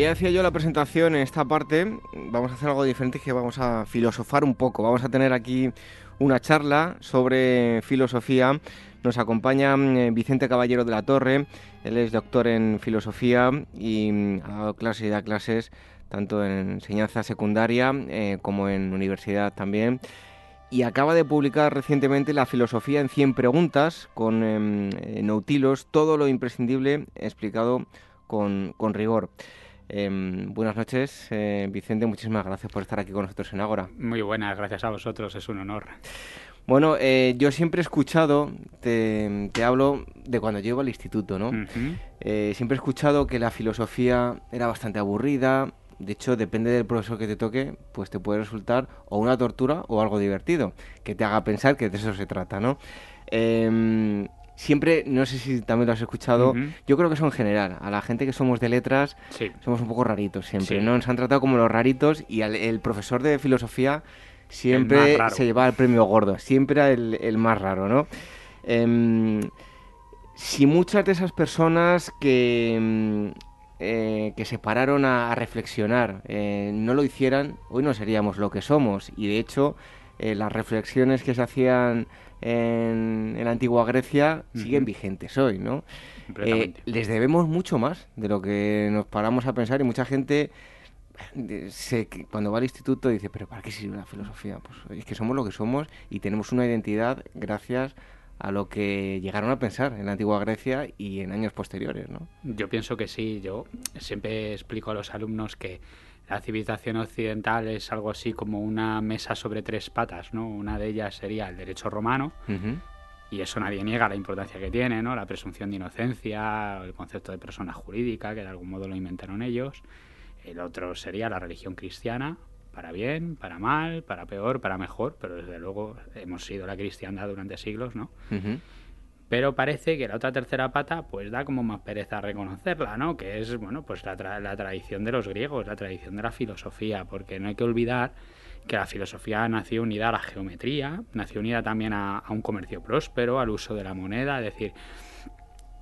ya decía yo la presentación, en esta parte vamos a hacer algo diferente que vamos a filosofar un poco. Vamos a tener aquí una charla sobre filosofía. Nos acompaña eh, Vicente Caballero de la Torre. Él es doctor en filosofía y mm, ha dado clases y da clases tanto en enseñanza secundaria eh, como en universidad también. Y acaba de publicar recientemente La filosofía en 100 preguntas con eh, Nautilos, todo lo imprescindible explicado con rigor. Eh, buenas noches, eh, Vicente. Muchísimas gracias por estar aquí con nosotros en Ágora. Muy buenas, gracias a vosotros, es un honor. Bueno, eh, yo siempre he escuchado, te, te, hablo de cuando llego al instituto, ¿no? Uh -huh. siempre he escuchado que la filosofía era bastante aburrida. De hecho, depende del profesor que te toque, pues te puede resultar o una tortura o algo divertido, que te haga pensar que de eso se trata, ¿no? Siempre, no sé si también lo has escuchado, uh -huh. yo creo que eso en general, a la gente que somos de letras, sí. somos un poco raritos siempre, sí. ¿no? Nos han tratado como los raritos y al, el profesor de filosofía siempre se llevaba el premio gordo, siempre era el, el más raro, ¿no? Eh, si muchas de esas personas que, eh, que se pararon a, a reflexionar eh, no lo hicieran, hoy no seríamos lo que somos y de hecho eh, las reflexiones que se hacían en, en la antigua Grecia uh -huh. siguen vigentes hoy, ¿no? Eh, les debemos mucho más de lo que nos paramos a pensar y mucha gente se, cuando va al instituto dice, pero ¿para qué sirve la filosofía? Pues es que somos lo que somos y tenemos una identidad gracias a lo que llegaron a pensar en la antigua Grecia y en años posteriores, ¿no? Yo pienso que sí, yo siempre explico a los alumnos que la civilización occidental es algo así como una mesa sobre tres patas, ¿no? Una de ellas sería el derecho romano, uh -huh. y eso nadie niega la importancia que tiene, ¿no? La presunción de inocencia, el concepto de persona jurídica, que de algún modo lo inventaron ellos. El otro sería la religión cristiana, para bien, para mal, para peor, para mejor, pero desde luego hemos sido la cristiandad durante siglos, ¿no? Uh -huh. Pero parece que la otra tercera pata pues da como más pereza reconocerla, ¿no? Que es, bueno, pues la, la tradición de los griegos, la tradición de la filosofía, porque no hay que olvidar que la filosofía nació unida a la geometría, nació unida también a, un comercio próspero, al uso de la moneda, es decir,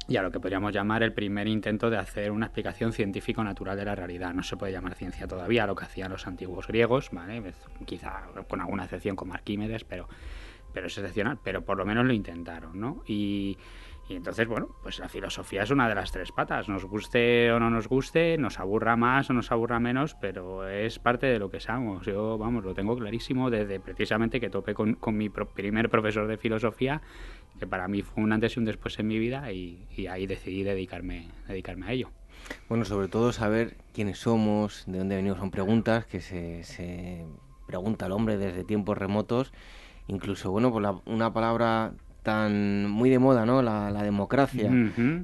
y a lo que podríamos llamar el primer intento de hacer una explicación científico-natural de la realidad. No se puede llamar ciencia todavía lo que hacían los antiguos griegos, ¿vale? quizá con alguna excepción como Arquímedes, pero, pero es excepcional, pero por lo menos lo intentaron, ¿no? Y, y entonces, bueno, pues la filosofía es una de las tres patas. Nos guste o no nos guste, nos aburra más o nos aburra menos, pero es parte de lo que somos. Yo, vamos, lo tengo clarísimo desde precisamente que topé con, mi primer profesor de filosofía, que para mí fue un antes y un después en mi vida, y, ahí decidí dedicarme, dedicarme a ello. Bueno, sobre todo saber quiénes somos, de dónde venimos, son preguntas que se, se pregunta el hombre desde tiempos remotos. Incluso, bueno, pues una palabra tan muy de moda, ¿no? La, democracia,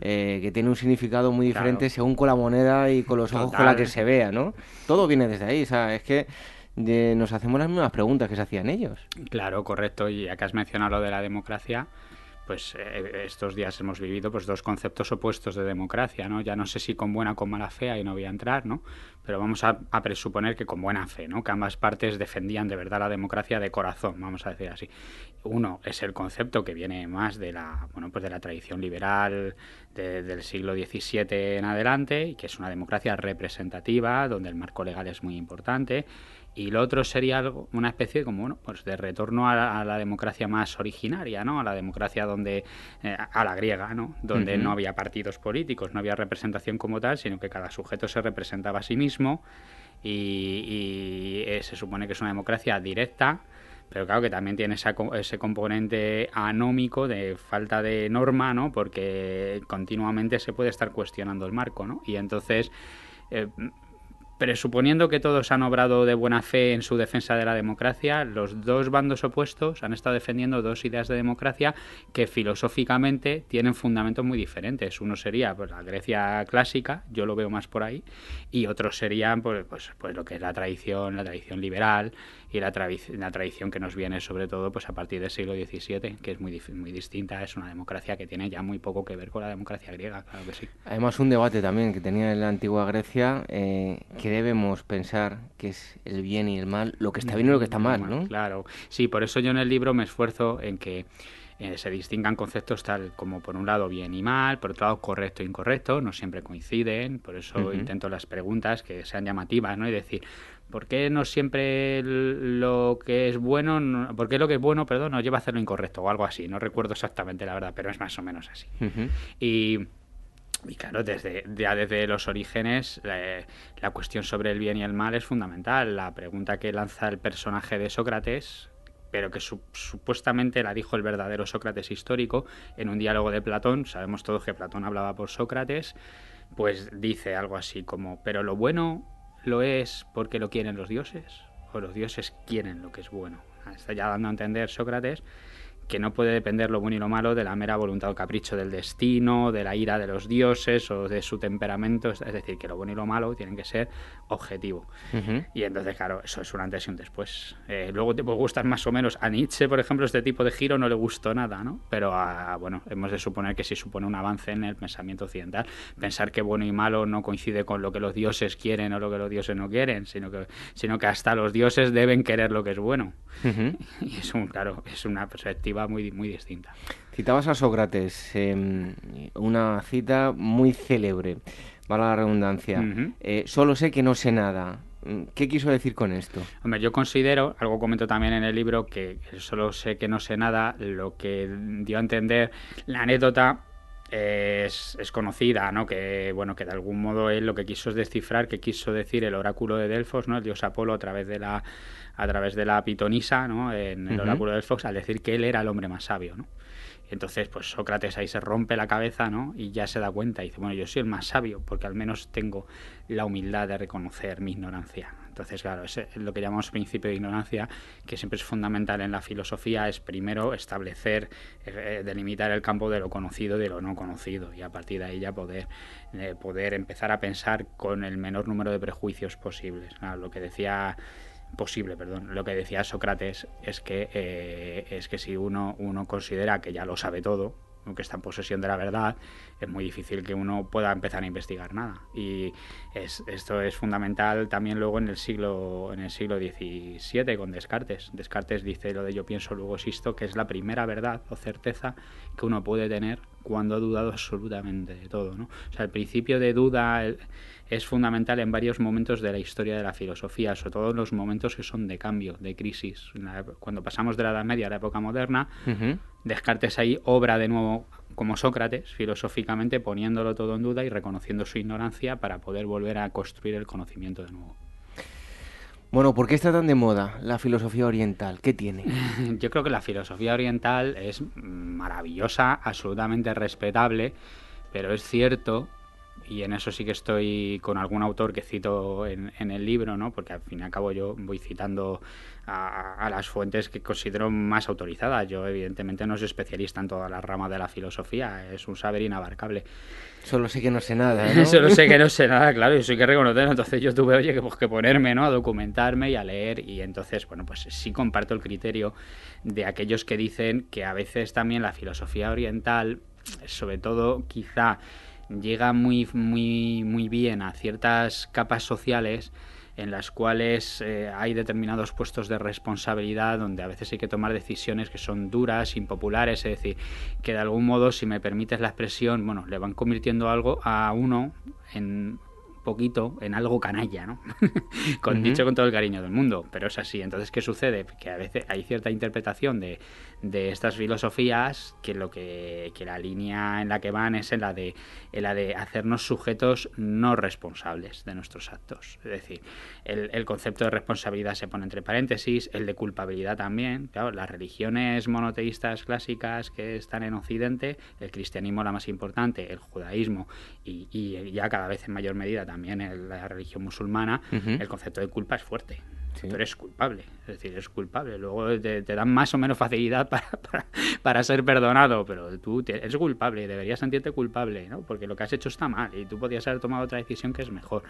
eh, que tiene un significado muy diferente según con la moneda y con los ojos con la que se vea, ¿no? Todo viene desde ahí, o sea, es que nos hacemos las mismas preguntas que se hacían ellos. Claro, correcto, y acá has mencionado lo de la democracia, pues eh, estos días hemos vivido pues dos conceptos opuestos de democracia, ¿no? Ya no sé si con buena o con mala fe, ahí no voy a entrar, ¿no? Pero vamos a, presuponer que con buena fe, ¿no? Que ambas partes defendían de verdad la democracia de corazón, vamos a decir así. Uno es el concepto que viene más de la, bueno, pues de la tradición liberal del siglo XVII en adelante, y que es una democracia representativa, donde el marco legal es muy importante, y lo otro sería algo, una especie de, como, bueno, pues de retorno a la, democracia más originaria, ¿no? A la democracia donde, eh, a la griega, ¿no? Donde no había partidos políticos, no había representación como tal, sino que cada sujeto se representaba a sí mismo y, eh, se supone que es una democracia directa, pero claro que también tiene ese componente anómico de falta de norma, ¿no? Porque continuamente se puede estar cuestionando el marco, ¿no? Y entonces... Eh, presuponiendo que todos han obrado de buena fe en su defensa de la democracia, los dos bandos opuestos han estado defendiendo dos ideas de democracia que filosóficamente tienen fundamentos muy diferentes. Uno sería pues, la Grecia clásica, yo lo veo más por ahí, y otro sería pues, pues, pues lo que es la tradición, la tradición liberal, y la, la, tradición que nos viene sobre todo pues a partir del siglo XVII, que es muy, muy distinta, es una democracia que tiene ya muy poco que ver con la democracia griega, claro que sí. Además un debate también que tenía en la antigua Grecia, eh, que debemos pensar que es el bien y el mal, lo que está bien y lo que está mal, ¿no? Claro, sí, por eso yo en el libro me esfuerzo en que eh, se distingan conceptos tal como por un lado bien y mal, por otro lado correcto e incorrecto, no siempre coinciden, por eso intento las preguntas que sean llamativas, ¿no? Y decir, ¿por qué no siempre lo que es bueno, no, por qué lo que es bueno, perdón, nos lleva a hacer lo incorrecto o algo así? No recuerdo exactamente la verdad, pero es más o menos así. Y y claro, desde, ya desde los orígenes, la cuestión sobre el bien y el mal es fundamental. La pregunta que lanza el personaje de Sócrates, pero que supuestamente la dijo el verdadero Sócrates histórico en un diálogo de Platón, sabemos todos que Platón hablaba por Sócrates, pues dice algo así como, pero lo bueno lo es porque lo quieren los dioses, o los dioses quieren lo que es bueno. Está ya dando a entender Sócrates que no puede depender lo bueno y lo malo de la mera voluntad o capricho del destino, de la ira de los dioses o de su temperamento, es decir, que lo bueno y lo malo tienen que ser objetivo. Y entonces, claro, eso es un antes y un después. Eh, luego te puede gustar más o menos. A Nietzsche, por ejemplo, este tipo de giro no le gustó nada, ¿no? Pero, bueno, hemos de suponer que sí supone un avance en el pensamiento occidental. Pensar que bueno y malo no coincide con lo que los dioses quieren o lo que los dioses no quieren, sino que, sino que hasta los dioses deben querer lo que es bueno. Y es un, claro, es una perspectiva muy, muy distinta. Citabas a Sócrates, una cita muy célebre, para la redundancia. Eh, solo sé que no sé nada. ¿Qué quiso decir con esto? Hombre, yo considero, algo comento también en el libro, que solo sé que no sé nada, lo que dio a entender la anécdota es, es, conocida, ¿no? Que bueno, que de algún modo él lo que quiso es descifrar, que quiso decir el oráculo de Delfos, ¿no? El dios Apolo a través de la a través de la pitonisa, ¿no? En el oráculo de Delfos, al decir que él era el hombre más sabio, ¿no? Entonces, pues Sócrates ahí se rompe la cabeza, ¿no? Y ya se da cuenta y dice, bueno, yo soy el más sabio porque al menos tengo la humildad de reconocer mi ignorancia. Entonces, claro, es lo que llamamos principio de ignorancia, que siempre es fundamental en la filosofía, es primero establecer, eh, delimitar el campo de lo conocido y de lo no conocido, y a partir de ahí ya poder, eh, poder empezar a pensar con el menor número de prejuicios posibles. lo que decía posible, perdón. Lo que decía Sócrates es que, eh, es que si uno, uno considera que ya lo sabe todo, que está en posesión de la verdad, es muy difícil que uno pueda empezar a investigar nada. Y esto es fundamental también luego en el siglo en el siglo XVII con Descartes. Descartes dice lo de yo pienso luego existo, que es la primera verdad o certeza que uno puede tener cuando ha dudado absolutamente de todo. ¿no? O sea, el principio de duda es fundamental en varios momentos de la historia de la filosofía, sobre todo en los momentos que son de cambio, de crisis. Cuando pasamos de la Edad Media a la época moderna, Descartes ahí obra de nuevo como Sócrates, filosóficamente poniéndolo todo en duda y reconociendo su ignorancia para poder volver a construir el conocimiento de nuevo. Bueno, ¿por qué está tan de moda la filosofía oriental? ¿Qué tiene? Yo creo que la filosofía oriental es maravillosa, absolutamente respetable, pero es cierto y en eso sí que estoy con algún autor que cito en, el libro, ¿no? porque al fin y al cabo yo voy citando a, las fuentes que considero más autorizadas. Yo evidentemente no soy especialista en todas las ramas de la filosofía, es un saber inabarcable. Solo sé que no sé nada. ¿no? Solo sé que no sé nada, claro, y eso hay que reconocerlo. Entonces yo tuve, oye, que, pues, que ponerme, ¿no? A documentarme y a leer. Y entonces, bueno, pues sí comparto el criterio de aquellos que dicen que a veces también la filosofía oriental, sobre todo quizá llega muy, muy, muy bien a ciertas capas sociales en las cuales eh, hay determinados puestos de responsabilidad donde a veces hay que tomar decisiones que son duras, impopulares, es decir, que de algún modo, si me permites la expresión, bueno, le van convirtiendo algo a uno en poquito en algo canalla, ¿no? con, Dicho con todo el cariño del mundo, pero es así. Entonces, ¿qué sucede? Que a veces hay cierta interpretación de, de estas filosofías que lo que, que, la línea en la que van es en la de en la de hacernos sujetos no responsables de nuestros actos. Es decir, el, el concepto de responsabilidad se pone entre paréntesis, el de culpabilidad también. Claro, las religiones monoteístas clásicas que están en Occidente, el cristianismo la más importante, el judaísmo y, y ya cada vez en mayor medida también la religión musulmana, el concepto de culpa es fuerte. Tú eres culpable, es decir, eres culpable. Luego te, dan más o menos facilidad para, para, ser perdonado, pero tú eres culpable, deberías sentirte culpable, ¿no? Porque lo que has hecho está mal y tú podías haber tomado otra decisión que es mejor.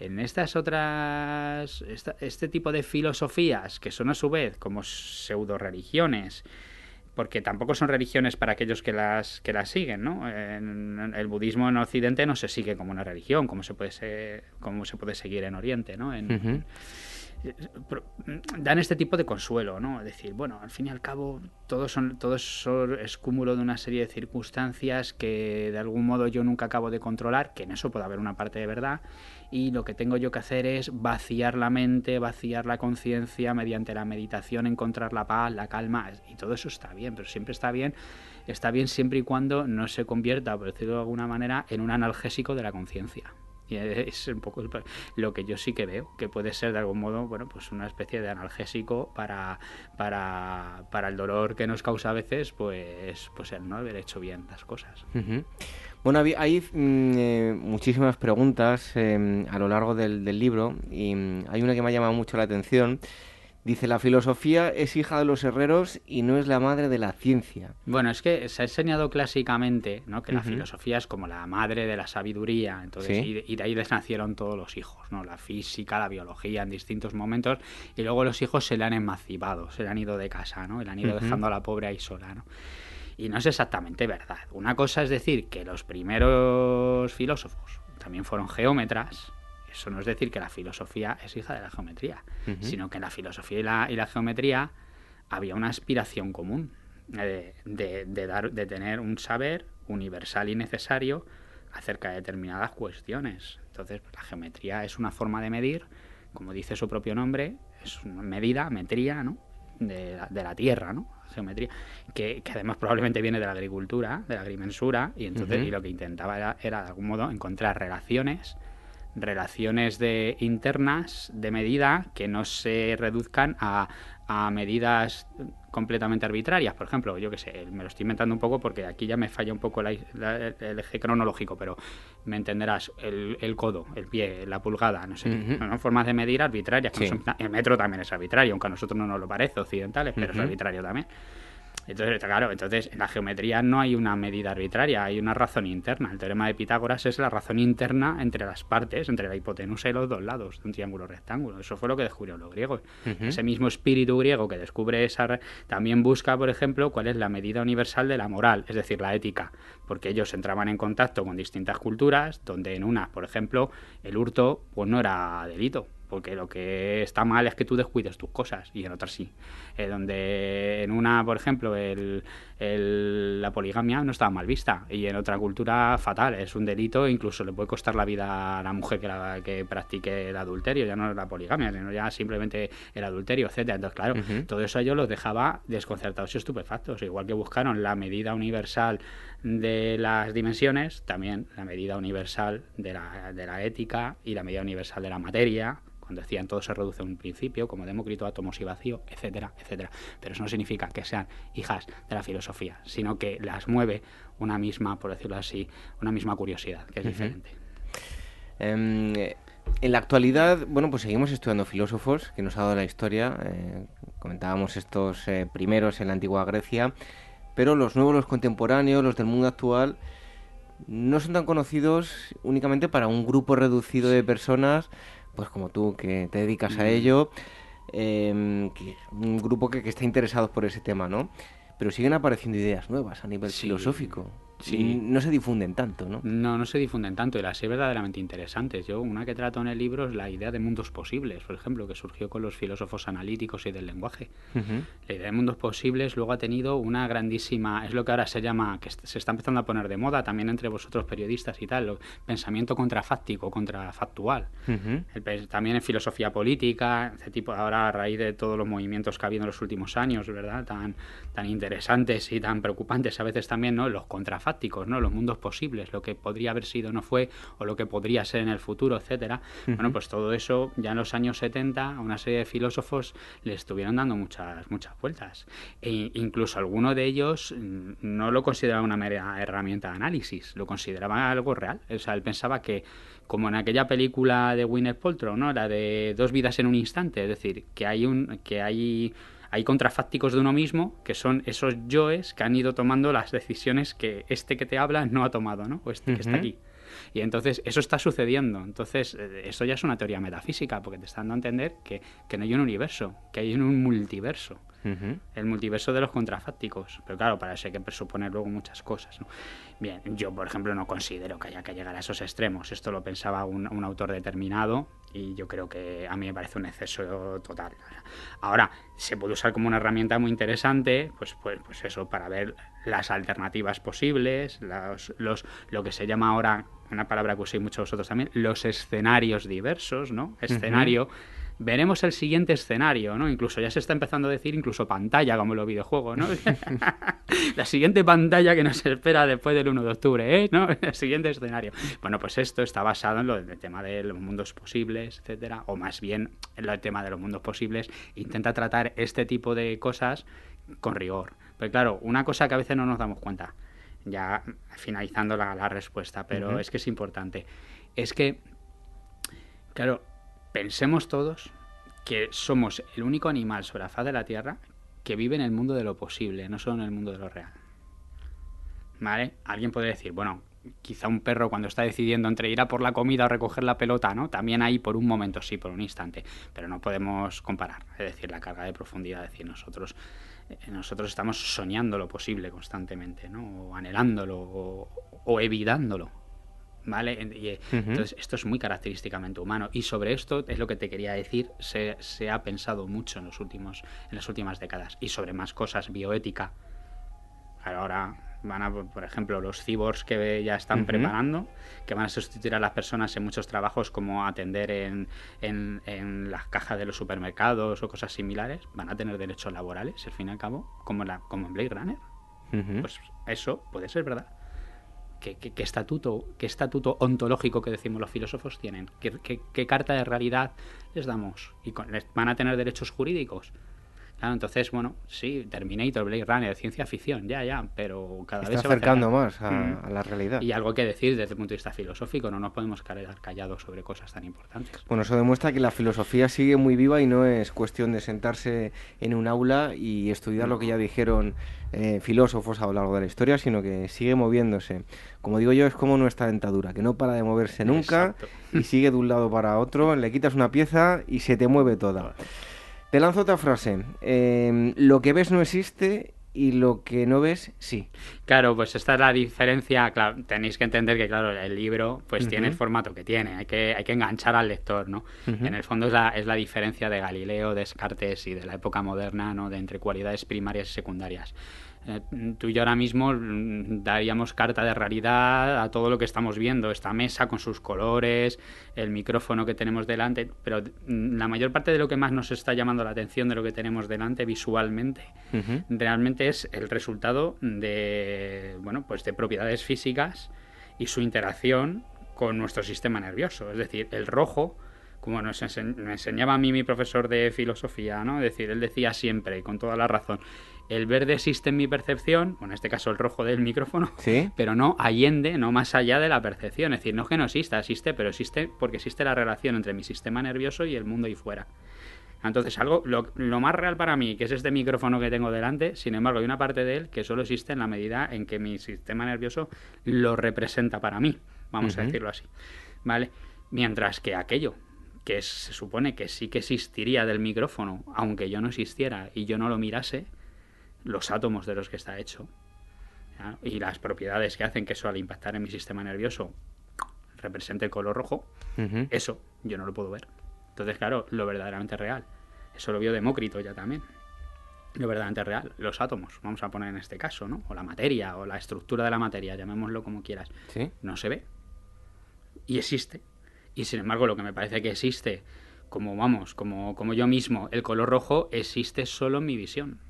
En estas otras, este tipo de filosofías, que son a su vez como pseudo religiones, porque tampoco son religiones para aquellos que las que las siguen, ¿no? el budismo en Occidente no se sigue como una religión, como se puede como se puede seguir en Oriente, ¿no? En, dan este tipo de consuelo, ¿no? Es decir, bueno, al fin y al cabo, todo, son, todo es cúmulo de una serie de circunstancias que de algún modo yo nunca acabo de controlar, que en eso puede haber una parte de verdad, y lo que tengo yo que hacer es vaciar la mente, vaciar la conciencia mediante la meditación, encontrar la paz, la calma, y todo eso está bien, pero siempre está bien, está bien siempre y cuando no se convierta, por decirlo de alguna manera, en un analgésico de la conciencia. Y es un poco lo que yo sí que veo, que puede ser de algún modo, bueno, pues una especie de analgésico para, para, para el dolor que nos causa a veces, pues, pues el no haber hecho bien las cosas. Bueno, hay mm, eh, muchísimas preguntas em, a lo largo del, del libro y mm, hay una que me ha llamado mucho la atención Dice, la filosofía es hija de los herreros y no es la madre de la ciencia. Bueno, es que se ha enseñado clásicamente ¿no? que la filosofía es como la madre de la sabiduría, entonces y, de ahí nacieron todos los hijos, ¿no? la física, la biología en distintos momentos, y luego los hijos se le han emancipado, se le han ido de casa, ¿no? y le han ido dejando a la pobre ahí sola. ¿no? Y no es exactamente verdad. Una cosa es decir que los primeros filósofos también fueron geómetras, eso no es decir que la filosofía es hija de la geometría, sino que la filosofía y la, geometría había una aspiración común eh, de, dar, de tener un saber universal y necesario acerca de determinadas cuestiones. Entonces, la geometría es una forma de medir, como dice su propio nombre, es una medida, metría, ¿no? De la, tierra, ¿no? Geometría, que, además probablemente viene de la agricultura, de la agrimensura, y entonces y lo que intentaba era, era, de algún modo encontrar relaciones relaciones de internas de medida que no se reduzcan a, a medidas completamente arbitrarias. Por ejemplo, yo que sé, me lo estoy inventando un poco porque aquí ya me falla un poco el eje cronológico, pero me entenderás, el, codo, el pie, la pulgada, no sé, son formas de medir arbitrarias. el metro también es arbitrario, aunque a nosotros no nos lo parece occidentales, pero es arbitrario también. Entonces, claro, entonces en la geometría no hay una medida arbitraria, hay una razón interna. El teorema de Pitágoras es la razón interna entre las partes, entre la hipotenusa y los dos lados de un triángulo rectángulo. Eso fue lo que descubrieron los griegos. Ese mismo espíritu griego que descubre esa también busca, por ejemplo, cuál es la medida universal de la moral, es decir, la ética, porque ellos entraban en contacto con distintas culturas, donde en una, por ejemplo, el hurto pues no era delito, porque lo que está mal es que tú descuides tus cosas y en otras sí. Eh, donde en una, por ejemplo, el, la poligamia no estaba mal vista y en otra cultura fatal, es un delito, incluso le puede costar la vida a la mujer que, la, que practique el adulterio, ya no la poligamia, sino ya simplemente el adulterio, etcétera. Entonces, claro, todo eso a ellos los dejaba desconcertados y estupefactos, igual que buscaron la medida universal de las dimensiones, también la medida universal de la, de la ética y la medida universal de la materia, cuando decían todo se reduce a un principio, como Demócrito, átomos y vacío, etcétera, etcétera. Pero eso no significa que sean hijas de la filosofía, sino que las mueve una misma, por decirlo así, una misma curiosidad, que es diferente. Em, en la actualidad, bueno, pues seguimos estudiando filósofos que nos ha dado la historia. Eh, comentábamos estos eh, primeros en la antigua Grecia, pero los nuevos, los contemporáneos, los del mundo actual, no son tan conocidos únicamente para un grupo reducido de personas pues como tú, que te dedicas a ello, em, un grupo que, que, está interesado por ese tema, ¿no? Pero siguen apareciendo ideas nuevas a nivel filosófico sí. no se difunden tanto, ¿no? No, no se difunden tanto y las hay verdaderamente interesantes. Yo, una que trato en el libro es la idea de mundos posibles, por ejemplo, que surgió con los filósofos analíticos y del lenguaje. La idea de mundos posibles luego ha tenido una grandísima, es lo que ahora se llama, que se está empezando a poner de moda también entre vosotros periodistas y tal, pensamiento contrafáctico, contrafactual. también en filosofía política, este tipo, ahora a raíz de todos los movimientos que ha habido en los últimos años, ¿verdad? Tan, tan interesantes y tan preocupantes a veces también, ¿no? Los contrafácticos ¿no? Los mundos posibles, lo que podría haber sido no fue, o lo que podría ser en el futuro, etcétera. Bueno, pues todo eso ya en los años 70 a una serie de filósofos le estuvieron dando muchas, muchas vueltas. E incluso alguno de ellos mm, no lo consideraba una mera herramienta de análisis, lo consideraba algo real. O sea, él pensaba que como en aquella película de Winner Paltrow, ¿no? La de dos vidas en un instante, es decir, que hay un que hay hay contrafácticos de uno mismo, que son esos yoes que han ido tomando las decisiones que este que te habla no ha tomado, ¿no? O este que está aquí. Y entonces eso está sucediendo. Entonces, eh, eso ya es una teoría metafísica, porque te está dando a entender que, que no hay un universo, que hay un multiverso. El multiverso de los contrafácticos. Pero claro, para eso hay que presuponer luego muchas cosas. Bien, yo por ejemplo no considero que haya que llegar a esos extremos. Esto lo pensaba un, un autor determinado y yo creo que a mí me parece un exceso total. Ahora, se puede usar como una herramienta muy interesante, pues, pues, pues eso, para ver las alternativas posibles, los, los, lo que se llama ahora, una palabra que uséis muchos vosotros también, los escenarios diversos, ¿no? Escenario veremos el siguiente escenario, ¿no? Incluso ya se está empezando a decir incluso pantalla como en los videojuegos, ¿no? la siguiente pantalla que nos espera después del 1 de octubre, ¿eh? ¿No? El siguiente escenario. Bueno, pues esto está basado en lo del tema de los mundos posibles, etcétera, o más bien en el tema de los mundos posibles, intenta tratar este tipo de cosas con rigor. Pero claro, una cosa que a veces no nos damos cuenta, ya finalizando la, respuesta, pero es que es importante, es que, claro, pensemos todos que somos el único animal sobre la faz de la Tierra que vive en el mundo de lo posible, no solo en el mundo de lo real. ¿Vale? Alguien puede decir, bueno, quizá un perro cuando está decidiendo entre ir a por la comida o recoger la pelota, ¿no? También ahí por un momento, sí, por un instante, pero no podemos comparar, es decir, la carga de profundidad, es decir, nosotros eh, nosotros estamos soñando lo posible constantemente, ¿no? O anhelándolo o, o evitándolo. ¿Vale? Y, Entonces, esto es muy característicamente humano. Y sobre esto es lo que te quería decir, se, se, ha pensado mucho en, los últimos, en las últimas décadas. Y sobre más cosas, bioética. Ahora van a, por ejemplo, los cyborgs que ya están preparando, que van a sustituir a las personas en muchos trabajos como atender en, en, en, las cajas de los supermercados o cosas similares, van a tener derechos laborales, al fin y al cabo, como, la, como en Blade Runner. Pues eso puede ser verdad. ¿Qué, estatuto, qué estatuto ontológico que decimos los filósofos tienen? ¿Qué, carta de realidad les damos? ¿Y van a tener derechos jurídicos? Claro, entonces, bueno, sí, Terminator, Blade Runner, ciencia ficción, ya, ya, pero cada Está vez se acercando va más a, Mm. a la realidad. Y algo que decir desde el punto de vista filosófico, no nos podemos quedar callados sobre cosas tan importantes. Bueno, eso demuestra que la filosofía sigue muy viva y no es cuestión de sentarse en un aula y estudiar lo que ya dijeron eh, filósofos a lo largo de la historia, sino que sigue moviéndose. Como digo yo, es como nuestra dentadura, que no para de moverse nunca Exacto. y sigue de un lado para otro, le quitas una pieza y se te mueve toda. Te lanzo otra frase. eh, lo que ves no existe y lo que no ves, sí. Claro, pues esta es la diferencia. Claro, tenéis que entender que, claro, el libro pues tiene el formato que tiene. Hay que, hay que enganchar al lector, ¿no? En el fondo es la, es la diferencia de Galileo, Descartes y de la época moderna, ¿no? De entre cualidades primarias y secundarias. Eh, tú y yo ahora mismo mm, daríamos carta de realidad a todo lo que estamos viendo, esta mesa con sus colores, el micrófono que tenemos delante, pero mm, la mayor parte de lo que más nos está llamando la atención de lo que tenemos delante visualmente realmente es el resultado de bueno pues de propiedades físicas y su interacción con nuestro sistema nervioso. Es decir el rojo como nos me enseñaba a mí mi profesor de filosofía no es decir él decía siempre y con toda la razón el verde existe en mi percepción bueno en este caso el rojo del micrófono ¿Sí? pero no allende, no más allá de la percepción. Es decir, no es que no exista, existe, pero existe porque existe la relación entre mi sistema nervioso y el mundo ahí fuera. Entonces, algo, lo, lo más real para mí, que es este micrófono que tengo delante, sin embargo, hay una parte de él que solo existe en la medida en que mi sistema nervioso lo representa para mí, vamos a decirlo así. ¿Vale? Mientras que aquello que es- se supone que sí que existiría del micrófono, aunque yo no existiera y yo no lo mirase, los átomos de los que está hecho, ¿ya? y las propiedades que hacen que eso al impactar en mi sistema nervioso represente el color rojo, eso yo no lo puedo ver. Entonces, claro, lo verdaderamente real. Eso lo vio Demócrito ya también. Lo verdaderamente real, los átomos, vamos a poner en este caso, ¿no? O la materia, o la estructura de la materia, llamémoslo como quieras. ¿Sí? No se ve. Y existe. Y sin embargo, lo que me parece que existe, como vamos, como, como yo mismo, el color rojo existe solo en mi visión.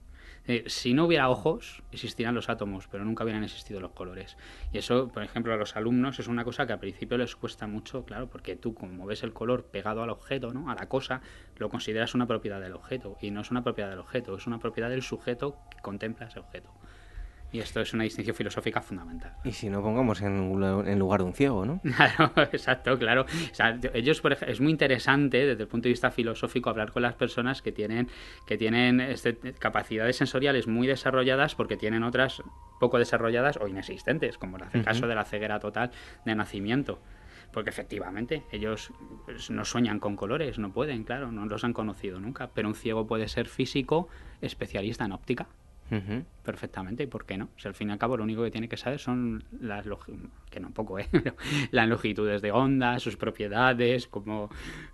Eh, si no hubiera ojos, existirían los átomos, pero nunca hubieran existido los colores. Y eso, por ejemplo, a los alumnos es una cosa que al principio les cuesta mucho, claro, porque tú como ves el color pegado al objeto, ¿no? A la cosa, lo consideras una propiedad del objeto. Y no es una propiedad del objeto, es una propiedad del sujeto que contempla ese objeto. Y esto es una distinción filosófica fundamental. Y si no, pongamos en, en lugar de un ciego, ¿no? Claro, exacto, claro. O sea, ellos, por ej- es muy interesante desde el punto de vista filosófico hablar con las personas que tienen, que tienen este, capacidades sensoriales muy desarrolladas porque tienen otras poco desarrolladas o inexistentes, como el caso de la ceguera total de nacimiento. Porque efectivamente, ellos pues, no sueñan con colores, no pueden, claro, no los han conocido nunca. Pero un ciego puede ser físico, especialista en óptica Ujú. Perfectamente, ¿y por qué no? Si al fin y al cabo lo único que tiene que saber son las que no poco, ¿eh? Las longitudes de onda, sus propiedades, como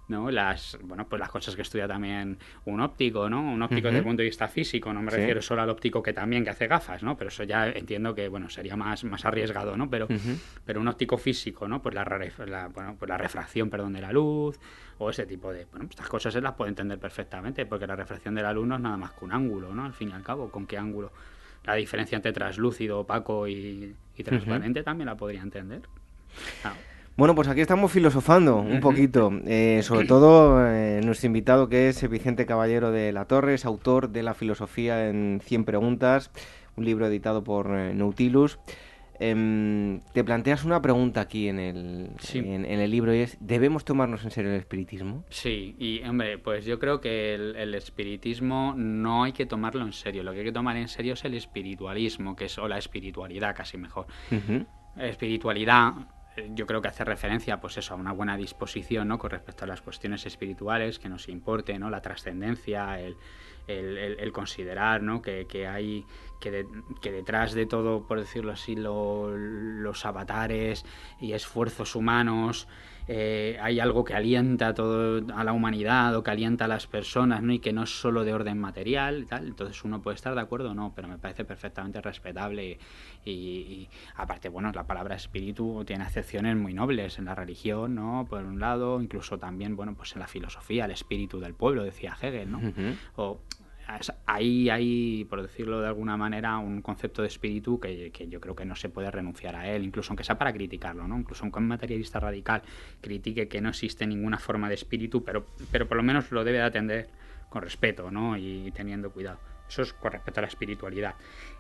no las bueno, pues las cosas que estudia también un óptico, ¿no? Un óptico desde el punto de vista físico, no me Sí. refiero solo al óptico que también que hace gafas, ¿no? Pero eso ya entiendo que bueno, sería más más arriesgado, ¿no? Pero pero un óptico físico, ¿no? Pues la, bueno, pues la refracción, perdón, de la luz o ese tipo de, bueno, estas cosas se las puede entender perfectamente porque la refracción de la luz no es nada más que un ángulo, ¿no? Al fin y al cabo, ¿con qué ángulo? La diferencia entre translúcido, opaco y, y transparente también la podría entender. Claro. Bueno, pues aquí estamos filosofando un poquito, eh, sobre todo eh, nuestro invitado que es Vicente Caballero de la Torre, es autor de La filosofía en 100 preguntas, un libro editado por eh, Nautilus. Em, te planteas una pregunta aquí en el, Sí. en, en el libro y es, ¿debemos tomarnos en serio el espiritismo? Sí, y hombre, pues yo creo que el, el espiritismo no hay que tomarlo en serio. Lo que hay que tomar en serio es el espiritualismo, que es, o la espiritualidad casi mejor. Espiritualidad eh, yo creo que hace referencia pues eso a una buena disposición no con respecto a las cuestiones espirituales que nos importe no la trascendencia el, el- el- el considerar no que, que hay que, de- que detrás de todo por decirlo así lo- los avatares y esfuerzos humanos eh, hay algo que alienta a todo a la humanidad o que alienta a las personas no y que no es solo de orden material y tal. Entonces uno puede estar de acuerdo o no pero me parece perfectamente respetable y, y aparte bueno la palabra espíritu tiene acepciones muy nobles en la religión no por un lado incluso también bueno pues en la filosofía el espíritu del pueblo decía Hegel no o ahí hay, por decirlo de alguna manera, un concepto de espíritu que, que yo creo que no se puede renunciar a él, incluso aunque sea para criticarlo, ¿no? Incluso aunque un materialista radical critique que no existe ninguna forma de espíritu, pero, pero por lo menos lo debe de atender con respeto, ¿no? Y teniendo cuidado. Eso es con respecto a la espiritualidad.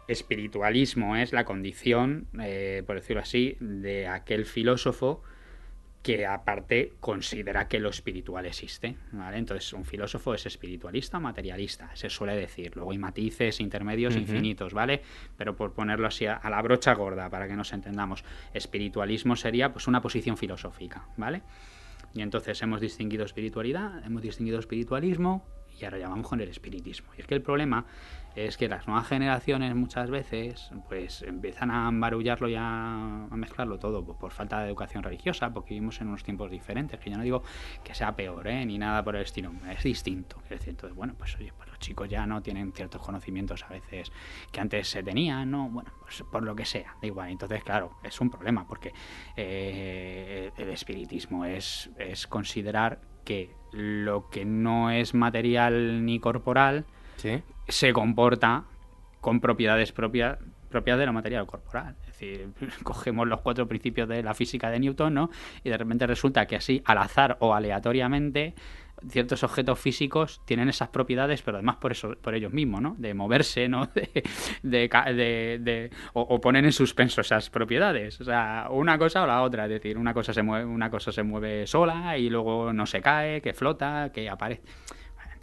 Espiritualismo es la condición, eh, por decirlo así, de aquel filósofo que aparte considera que lo espiritual existe. ¿vale? Entonces, un filósofo es espiritualista o materialista, se suele decir. Luego hay matices intermedios infinitos, ¿vale? Pero por ponerlo así a, la brocha gorda, para que nos entendamos, espiritualismo sería pues una posición filosófica, ¿vale? Y entonces hemos distinguido espiritualidad, hemos distinguido espiritualismo y ahora ya vamos con el espiritismo. Y es que el problema es que las nuevas generaciones muchas veces pues empiezan a embarullarlo y a, mezclarlo todo pues, por falta de educación religiosa, porque vivimos en unos tiempos diferentes, que yo no digo que sea peor, ¿eh? ni nada por el estilo, es distinto. Es decir, entonces, bueno, pues oye, pues los chicos ya no tienen ciertos conocimientos a veces que antes se tenían, ¿no? Bueno, pues por lo que sea, da igual. Entonces, claro, es un problema, porque eh, el espiritismo es, es considerar que lo que no es material ni corporal, se comporta con propiedades propias propias de la materia corporal. Es decir, cogemos los cuatro principios de la física de Newton, ¿no? Y de repente resulta que así, al azar o aleatoriamente, ciertos objetos físicos tienen esas propiedades, pero además por eso, por ellos mismos, ¿no? De moverse, ¿no? De, de, o, poner en suspenso esas propiedades. O sea, una cosa o la otra. Es decir, una cosa se mueve, una cosa se mueve sola y luego no se cae, que flota, que aparece.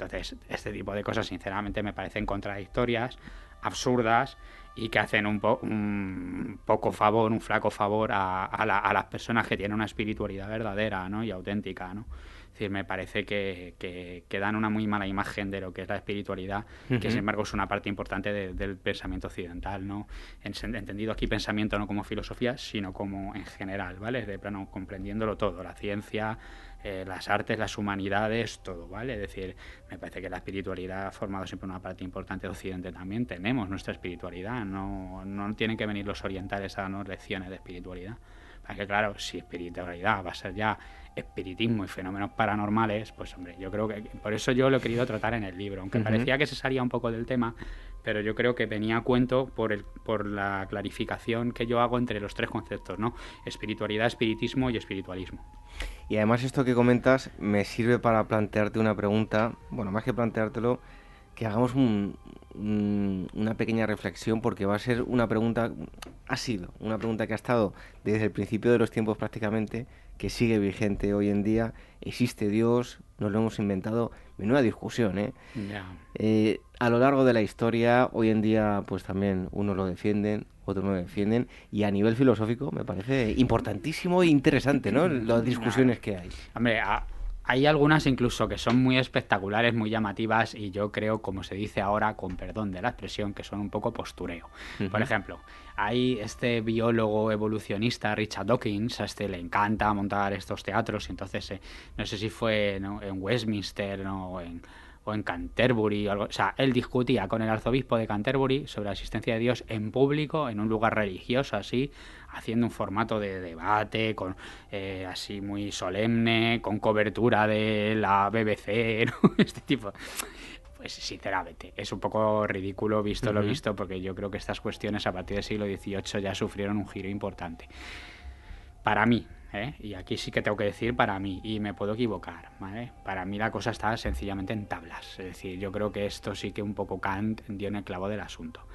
Entonces, este tipo de cosas, sinceramente, me parecen contradictorias, absurdas y que hacen un, un poco favor, un flaco favor a, a, las personas que tienen una espiritualidad verdadera ¿no? y auténtica. ¿no? Es decir, me parece que, que, dan una muy mala imagen de lo que es la espiritualidad, que sin embargo es una parte importante del pensamiento occidental, ¿no? entendido aquí pensamiento no como filosofía, sino como en general, ¿vale? De plano comprendiéndolo todo, la ciencia, eh, las artes, las humanidades, todo, ¿vale? Es decir, me parece que la espiritualidad ha formado siempre una parte importante de Occidente también. Tenemos nuestra espiritualidad, no, no tienen que venir los orientales a darnos lecciones de espiritualidad. Porque claro, si espiritualidad va a ser ya espiritismo y fenómenos paranormales, pues hombre, yo creo que por eso yo lo he querido tratar en el libro, aunque parecía que se salía un poco del tema, pero yo creo que venía a cuento por, el, por la clarificación que yo hago entre los tres conceptos, ¿no? Espiritualidad, espiritismo y espiritualismo. Y además esto que comentas me sirve para plantearte una pregunta, bueno, más que planteártelo, que hagamos una pequeña reflexión porque va a ser una pregunta, ha sido una pregunta que ha estado desde el principio de los tiempos prácticamente, que sigue vigente hoy en día. ¿Existe Dios? ¿Nos lo hemos inventado? Menuda discusión, ¿eh? ¿eh? A lo largo de la historia, hoy en día, pues también unos lo defienden, otros no lo defienden, y a nivel filosófico me parece importantísimo e interesante, ¿no? Las discusiones que hay. Hombre, a hay algunas incluso que son muy espectaculares, muy llamativas y yo creo, como se dice ahora, con perdón de la expresión, que son un poco postureo. Por ejemplo, hay este biólogo evolucionista, Richard Dawkins, a este le encanta montar estos teatros y entonces, eh, no sé si fue en Westminster o en o en Canterbury o algo. O sea, él discutía con el arzobispo de Canterbury sobre la existencia de Dios en público, en un lugar religioso así, haciendo un formato de debate, con eh, así muy solemne, con cobertura de la BBC, ¿no? este tipo. Pues sinceramente, es un poco ridículo visto lo visto, porque yo creo que estas cuestiones a partir del siglo XVIII ya sufrieron un giro importante. Para mí, ¿eh? y aquí sí que tengo que decir para mí, y me puedo equivocar, ¿vale? Para mí la cosa está sencillamente en tablas, es decir, yo creo que esto sí que un poco Kant dio en el clavo del asunto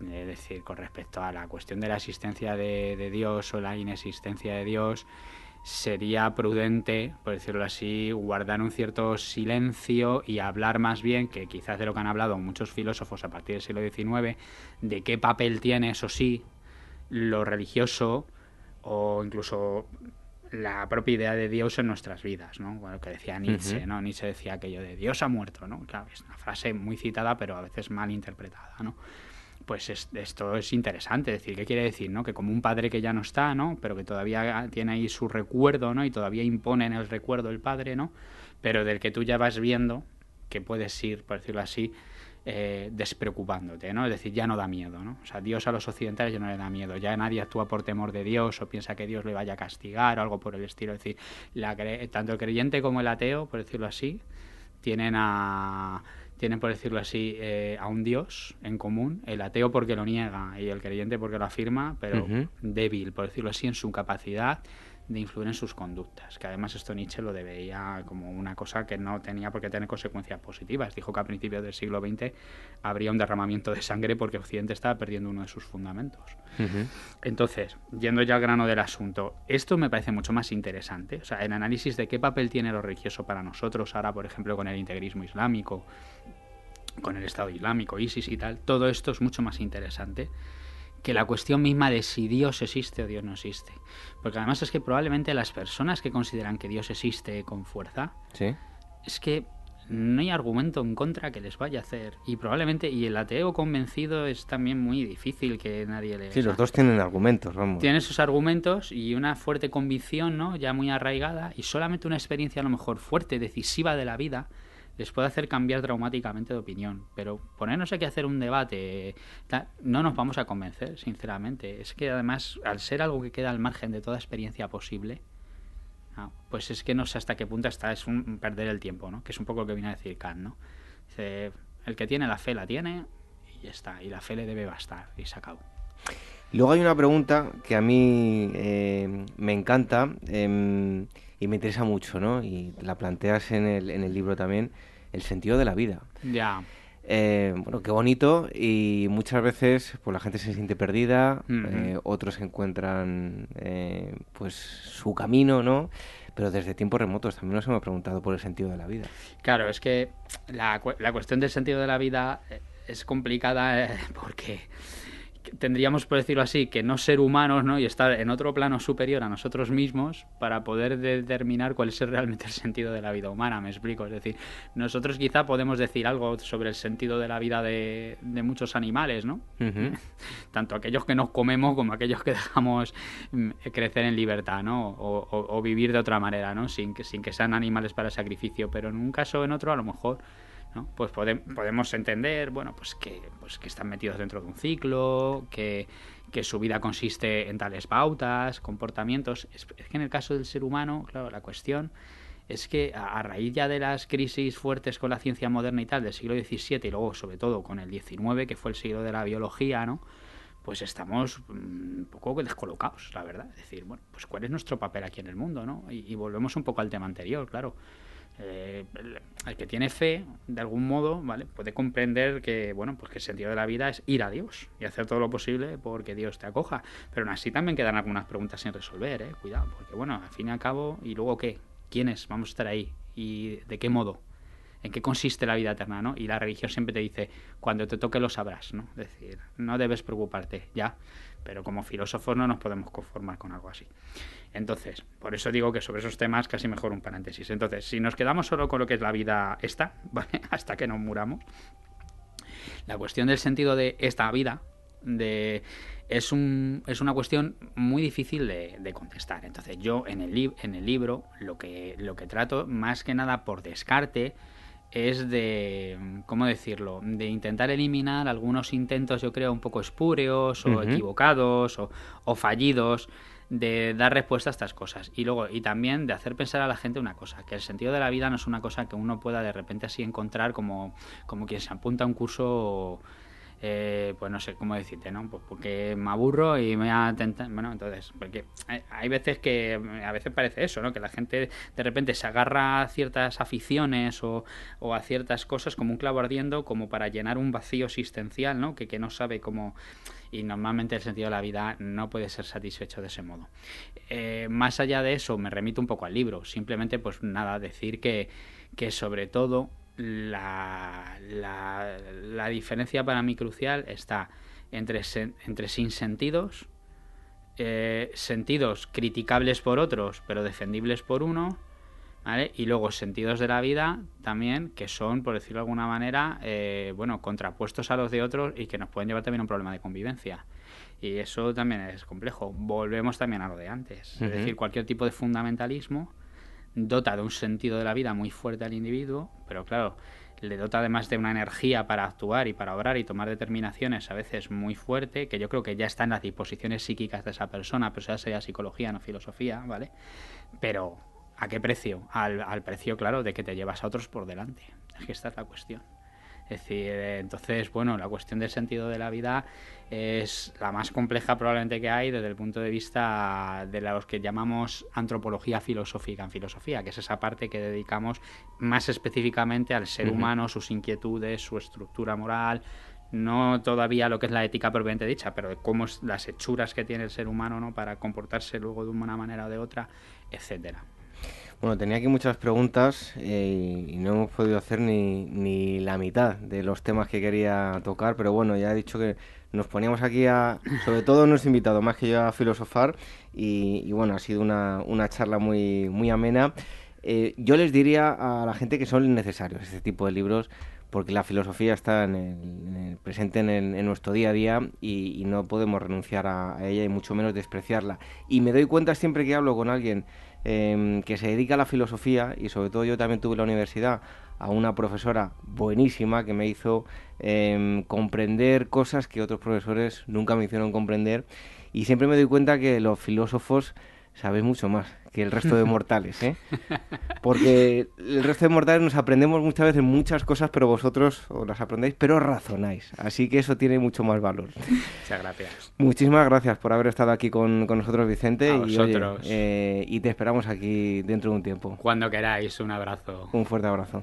es decir, con respecto a la cuestión de la existencia de, Dios o la inexistencia de Dios, sería prudente, por decirlo así, guardar un cierto silencio y hablar más bien, que quizás de lo que han hablado muchos filósofos a partir del siglo XIX, de qué papel tiene, eso sí, lo religioso o incluso la propia idea de Dios en nuestras vidas, ¿no? Bueno, que decía Nietzsche, ¿no? Nietzsche decía aquello de Dios ha muerto, ¿no? Claro, es una frase muy citada, pero a veces mal interpretada, ¿no? pues esto es interesante, es decir, ¿qué quiere decir? ¿no? Que como un padre que ya no está, ¿no? Pero que todavía tiene ahí su recuerdo, ¿no? Y todavía impone en el recuerdo el padre, ¿no? Pero del que tú ya vas viendo que puedes ir, por decirlo así, eh, despreocupándote, ¿no? Es decir, ya no da miedo, ¿no? O sea, Dios a los occidentales ya no le da miedo, ya nadie actúa por temor de Dios o piensa que Dios le vaya a castigar o algo por el estilo. Es decir, la tanto el creyente como el ateo, por decirlo así, tienen a tienen, por decirlo así, eh, a un Dios en común, el ateo porque lo niega y el creyente porque lo afirma, pero débil, por decirlo así, en su capacidad de influir en sus conductas, que además esto Nietzsche lo veía como una cosa que no tenía por qué tener consecuencias positivas. Dijo que a principios del siglo XX habría un derramamiento de sangre porque Occidente estaba perdiendo uno de sus fundamentos. Entonces, yendo ya al grano del asunto, esto me parece mucho más interesante, o sea, el análisis de qué papel tiene lo religioso para nosotros ahora, por ejemplo, con el integrismo islámico, con el Estado Islámico, ISIS y tal, todo esto es mucho más interesante que la cuestión misma de si Dios existe o Dios no existe. Porque además es que probablemente las personas que consideran que Dios existe con fuerza, es que no hay argumento en contra que les vaya a hacer. Y probablemente, y el ateo convencido es también muy difícil que nadie le... Sí, los dos tienen argumentos, vamos. Tienen sus argumentos y una fuerte convicción, ¿no? Ya muy arraigada y solamente una experiencia a lo mejor fuerte, decisiva de la vida, les puede hacer cambiar traumáticamente de opinión. Pero ponernos aquí a hacer un debate, no nos vamos a convencer, sinceramente. Es que además, al ser algo que queda al margen de toda experiencia posible, pues es que no sé hasta qué punto está, es un perder el tiempo, ¿no? Que es un poco lo que viene a decir Kant, ¿no? el que tiene la fe la tiene y ya está, y la fe le debe bastar, y se acabó. Luego hay una pregunta que a mí eh, me encanta. Em, y me interesa mucho, ¿no? Y la planteas en el, en el libro también, el sentido de la vida. Ya. Eh, bueno, qué bonito y muchas veces pues la gente se siente perdida, eh, otros encuentran eh, pues su camino, ¿no? Pero desde tiempos remotos también nos hemos preguntado por el sentido de la vida. Claro, es que la, la cuestión del sentido de la vida es complicada porque tendríamos, por decirlo así, que no ser humanos ¿no? y estar en otro plano superior a nosotros mismos para poder determinar cuál es realmente el sentido de la vida humana, me explico. Es decir, nosotros quizá podemos decir algo sobre el sentido de la vida de, muchos animales, ¿no? Tanto aquellos que nos comemos como aquellos que dejamos mm, crecer en libertad, ¿no? O, vivir de otra manera, ¿no? Sin que, sin que sean animales para sacrificio. Pero en un caso o en otro, a lo mejor pues podemos entender, bueno, pues que, pues que están metidos dentro de un ciclo, que, su vida consiste en tales pautas, comportamientos. Es, que en el caso del ser humano, claro, la cuestión es que a, raíz ya de las crisis fuertes con la ciencia moderna y tal del siglo XVII y luego sobre todo con el XIX, que fue el siglo de la biología, ¿no? pues estamos mm, un poco descolocados, la verdad. Es decir, bueno, pues cuál es nuestro papel aquí en el mundo, ¿no? y volvemos un poco al tema anterior, claro. Eh, el que tiene fe, de algún modo, ¿vale? Puede comprender que, bueno, pues que el sentido de la vida es ir a Dios y hacer todo lo posible porque Dios te acoja. Pero aún así también quedan algunas preguntas sin resolver, ¿eh? Cuidado, porque, bueno, al fin y al cabo, ¿y luego qué? ¿Quiénes vamos a estar ahí? ¿Y de qué modo? ¿En qué consiste la vida eterna, no? Y la religión siempre te dice, cuando te toque lo sabrás, ¿no? Es decir, no debes preocuparte, ya. Pero como filósofos no nos podemos conformar con algo así. Entonces, por eso digo que sobre esos temas casi mejor un paréntesis. Entonces, si nos quedamos solo con lo que es la vida esta, ¿vale? Hasta que nos muramos, la cuestión del sentido de esta vida de, es, un, es una cuestión muy difícil de, contestar. Entonces, yo en el, en el libro lo que, lo que trato, más que nada por descarte, es de, ¿cómo decirlo?, de intentar eliminar algunos intentos, yo creo, un poco espúreos o equivocados o, o fallidos de dar respuesta a estas cosas. Y luego, y también de hacer pensar a la gente una cosa, que el sentido de la vida no es una cosa que uno pueda de repente así encontrar como, como quien se apunta a un curso eh, pues no sé cómo decirte, ¿no? Pues porque me aburro y me atenta. Bueno, entonces, porque hay, veces que a veces parece eso, ¿no? Que la gente de repente se agarra a ciertas aficiones o, o a ciertas cosas como un clavo ardiendo, como para llenar un vacío existencial, ¿no? Que, que no sabe cómo y normalmente el sentido de la vida no puede ser satisfecho de ese modo. Eh, más allá de eso, me remito un poco al libro. Simplemente, pues nada, decir que, que sobre todo la, la, diferencia para mí crucial está entre, entre sin sentidos, eh, sentidos criticables por otros, pero defendibles por uno, y luego sentidos de la vida también que son, por decirlo de alguna manera, eh, bueno, contrapuestos a los de otros y que nos pueden llevar también a un problema de convivencia. Y eso también es complejo. Volvemos también a lo de antes. Es decir, cualquier tipo de fundamentalismo dota de un sentido de la vida muy fuerte al individuo, pero claro, le dota además de una energía para actuar y para obrar y tomar determinaciones a veces muy fuerte, que yo creo que ya está en las disposiciones psíquicas de esa persona, pero eso sea psicología, no filosofía, ¿vale? Pero ¿A qué precio? Al, precio, claro, de que te llevas a otros por delante. Es que esta es la cuestión. Es decir, entonces, bueno, la cuestión del sentido de la vida es la más compleja probablemente que hay desde el punto de vista de los que llamamos antropología filosófica en filosofía, que es esa parte que dedicamos más específicamente al ser humano, sus inquietudes, su estructura moral, no todavía lo que es la ética propiamente dicha, pero de cómo es las hechuras que tiene el ser humano ¿no? para comportarse luego de una manera o de otra, etcétera. Bueno, tenía aquí muchas preguntas eh, y no hemos podido hacer ni, ni la mitad de los temas que quería tocar, pero bueno, ya he dicho que nos poníamos aquí a, sobre todo nos invitado más que yo a filosofar y, bueno, ha sido una, una charla muy, muy amena. Eh, yo les diría a la gente que son necesarios este tipo de libros porque la filosofía está en presente en, nuestro día a día y, no podemos renunciar a, ella y mucho menos despreciarla. Y me doy cuenta siempre que hablo con alguien Em, que se dedica a la filosofía y sobre todo yo también tuve en la universidad a una profesora buenísima que me hizo em, comprender cosas que otros profesores nunca me hicieron comprender y siempre me doy cuenta que los filósofos sabéis mucho más que el resto de mortales, ¿eh? Porque el resto de mortales nos aprendemos muchas veces muchas cosas, pero vosotros os las aprendéis, pero razonáis. Así que eso tiene mucho más valor. Muchas gracias. Muchísimas gracias por haber estado aquí con, nosotros, Vicente. y, eh, y te esperamos aquí dentro de un tiempo. Cuando queráis, un abrazo. Un fuerte abrazo.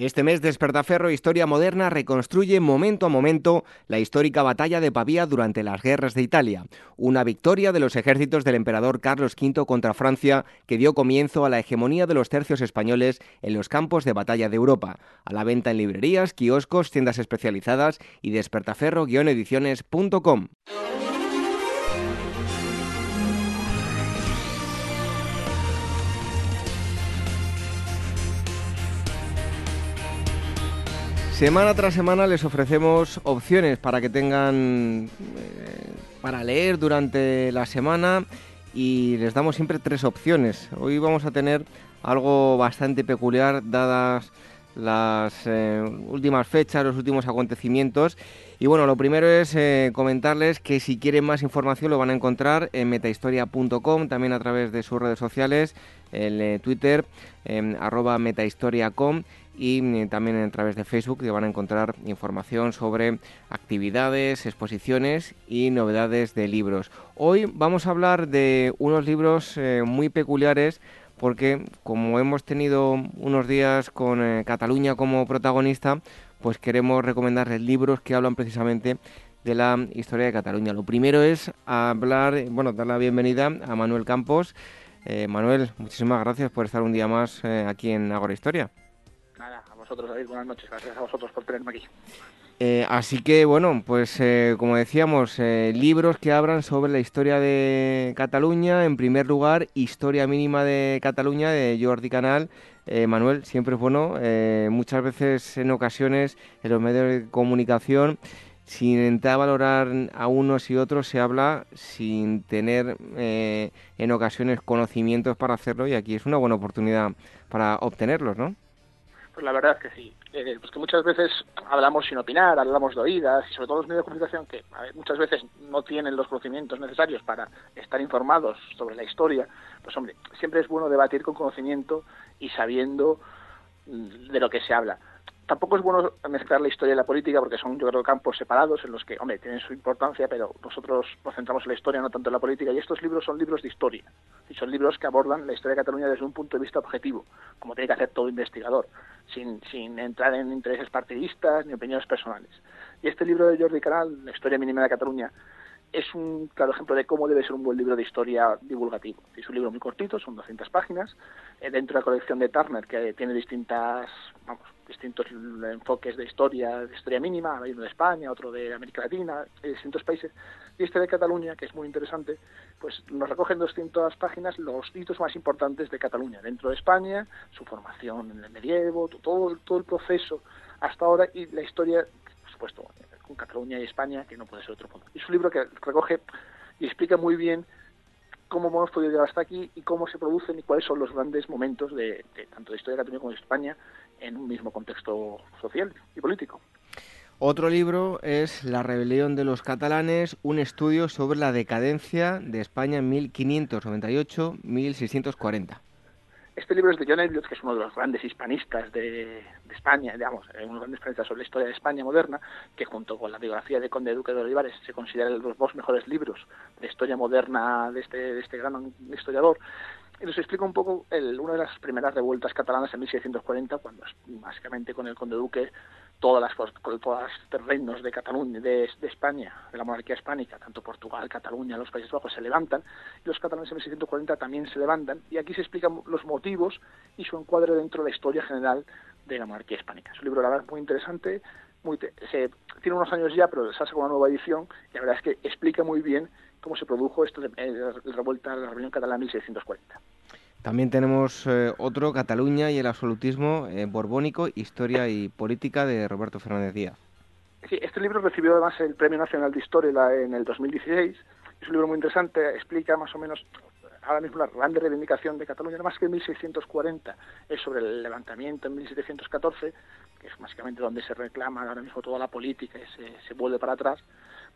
Este mes Despertaferro Historia Moderna reconstruye momento a momento la histórica batalla de Pavía durante las guerras de Italia, una victoria de los ejércitos del emperador Carlos V contra Francia que dio comienzo a la hegemonía de los tercios españoles en los campos de batalla de Europa, a la venta en librerías, kioscos, tiendas especializadas y despertaferro-ediciones.com. Semana tras semana les ofrecemos opciones para que tengan eh, para leer durante la semana y les damos siempre tres opciones. Hoy vamos a tener algo bastante peculiar dadas las eh, últimas fechas, los últimos acontecimientos. Y bueno, lo primero es eh, comentarles que si quieren más información lo van a encontrar en metahistoria.com, también a través de sus redes sociales, en Twitter, arroba metahistoria.com y eh, también a través de Facebook que van a encontrar información sobre actividades, exposiciones y novedades de libros. Hoy vamos a hablar de unos libros eh, muy peculiares porque como hemos tenido unos días con eh, Cataluña como protagonista, pues queremos recomendarles libros que hablan precisamente de la historia de Cataluña. Lo primero es hablar, bueno, dar la bienvenida a Manuel Campos. Manuel, muchísimas gracias por estar un día más aquí en Agora Historia. Vosotros, David, buenas noches. Gracias a vosotros por tenerme aquí. Eh, así que, bueno, pues eh, como decíamos, eh, libros que hablan sobre la historia de Cataluña. En primer lugar, Historia Mínima de Cataluña de Jordi Canal. Manuel, siempre es bueno. muchas veces, en ocasiones, en los medios de comunicación, sin a valorar a unos y otros, se habla sin tener en ocasiones conocimientos para hacerlo y aquí es una buena oportunidad para obtenerlos, ¿no? Pues la verdad que sí. Eh, pues que muchas veces hablamos sin opinar, hablamos de oídas y sobre todo los medios de comunicación que muchas veces no tienen los conocimientos necesarios para estar informados sobre la historia. Pues hombre, siempre es bueno debatir con conocimiento y sabiendo mm, de lo que se habla tampoco es bueno mezclar la historia y la política porque son, yo creo, campos separados en los que, hombre, tienen su importancia, pero nosotros nos centramos en la historia, no tanto en la política. Y estos libros son libros de historia. Y son libros que abordan la historia de Cataluña desde un punto de vista objetivo, como tiene que hacer todo investigador, sin, sin entrar en intereses partidistas ni opiniones personales. Y este libro de Jordi Canal, La historia mínima de Cataluña, es un claro ejemplo de cómo debe ser un buen libro de historia divulgativo. Es un libro muy cortito, son 200 páginas, eh, dentro de la colección de Turner, que tiene distintas, vamos, distintos enfoques de historia, de historia mínima, hay uno de España, otro de América Latina, de distintos países, y este de Cataluña, que es muy interesante, pues nos recoge en 200 páginas los hitos más importantes de Cataluña, dentro de España, su formación en el medievo, todo, todo el proceso hasta ahora y la historia, por supuesto, con Cataluña y España, que no puede ser otro punto. Es un libro que recoge y explica muy bien cómo hemos podido llegar hasta aquí y cómo se producen y cuáles son los grandes momentos de, tanto de historia de Cataluña como de España en un mismo contexto social y político. Otro libro es La rebelión de los catalanes, un estudio sobre la decadencia de España en 1598-1640. Este libro es de John Eliot, que es uno de los grandes hispanistas de, España, digamos, eh, uno de los grandes hispanistas sobre la historia de España moderna, que junto con la biografía de Conde Duque de Olivares se consideran los dos mejores libros de historia moderna de este, de este gran historiador. Y nos explica un poco el, una de las primeras revueltas catalanas en 1640, cuando básicamente con el Conde Duque todas las todos los reinos de Cataluña, de, España, de la monarquía hispánica, tanto Portugal, Cataluña, los Países Bajos se levantan y los catalanes en 1640 también se levantan y aquí se explican los motivos y su encuadre dentro de la historia general de la monarquía hispánica. Es un libro la verdad muy interesante, muy se, tiene unos años ya, pero se hace con una nueva edición y la verdad es que explica muy bien cómo se produjo esto de, eh, la revuelta, la rebelión catalana en 1640. También tenemos eh, otro, Cataluña y el absolutismo eh, borbónico, historia y política de Roberto Fernández Díaz. Sí, este libro recibió además el Premio Nacional de Historia en el 2016. Es un libro muy interesante, explica más o menos ahora mismo la grande reivindicación de Cataluña, más que en 1640, es sobre el levantamiento en 1714, que es básicamente donde se reclama ahora mismo toda la política y se, se vuelve para atrás.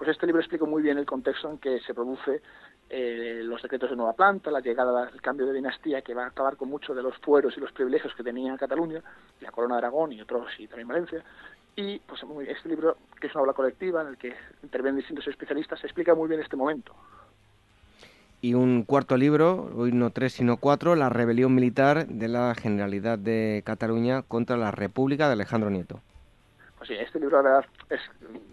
Pues este libro explica muy bien el contexto en que se produce eh, los decretos de nueva planta, la llegada del cambio de dinastía que va a acabar con muchos de los fueros y los privilegios que tenía Cataluña, la Corona de Aragón y otros y también Valencia. Y pues este libro, que es una obra colectiva en el que intervienen distintos especialistas, explica muy bien este momento. Y un cuarto libro, hoy no tres sino cuatro, La rebelión militar de la Generalidad de Cataluña contra la República de Alejandro Nieto. Este libro verdad es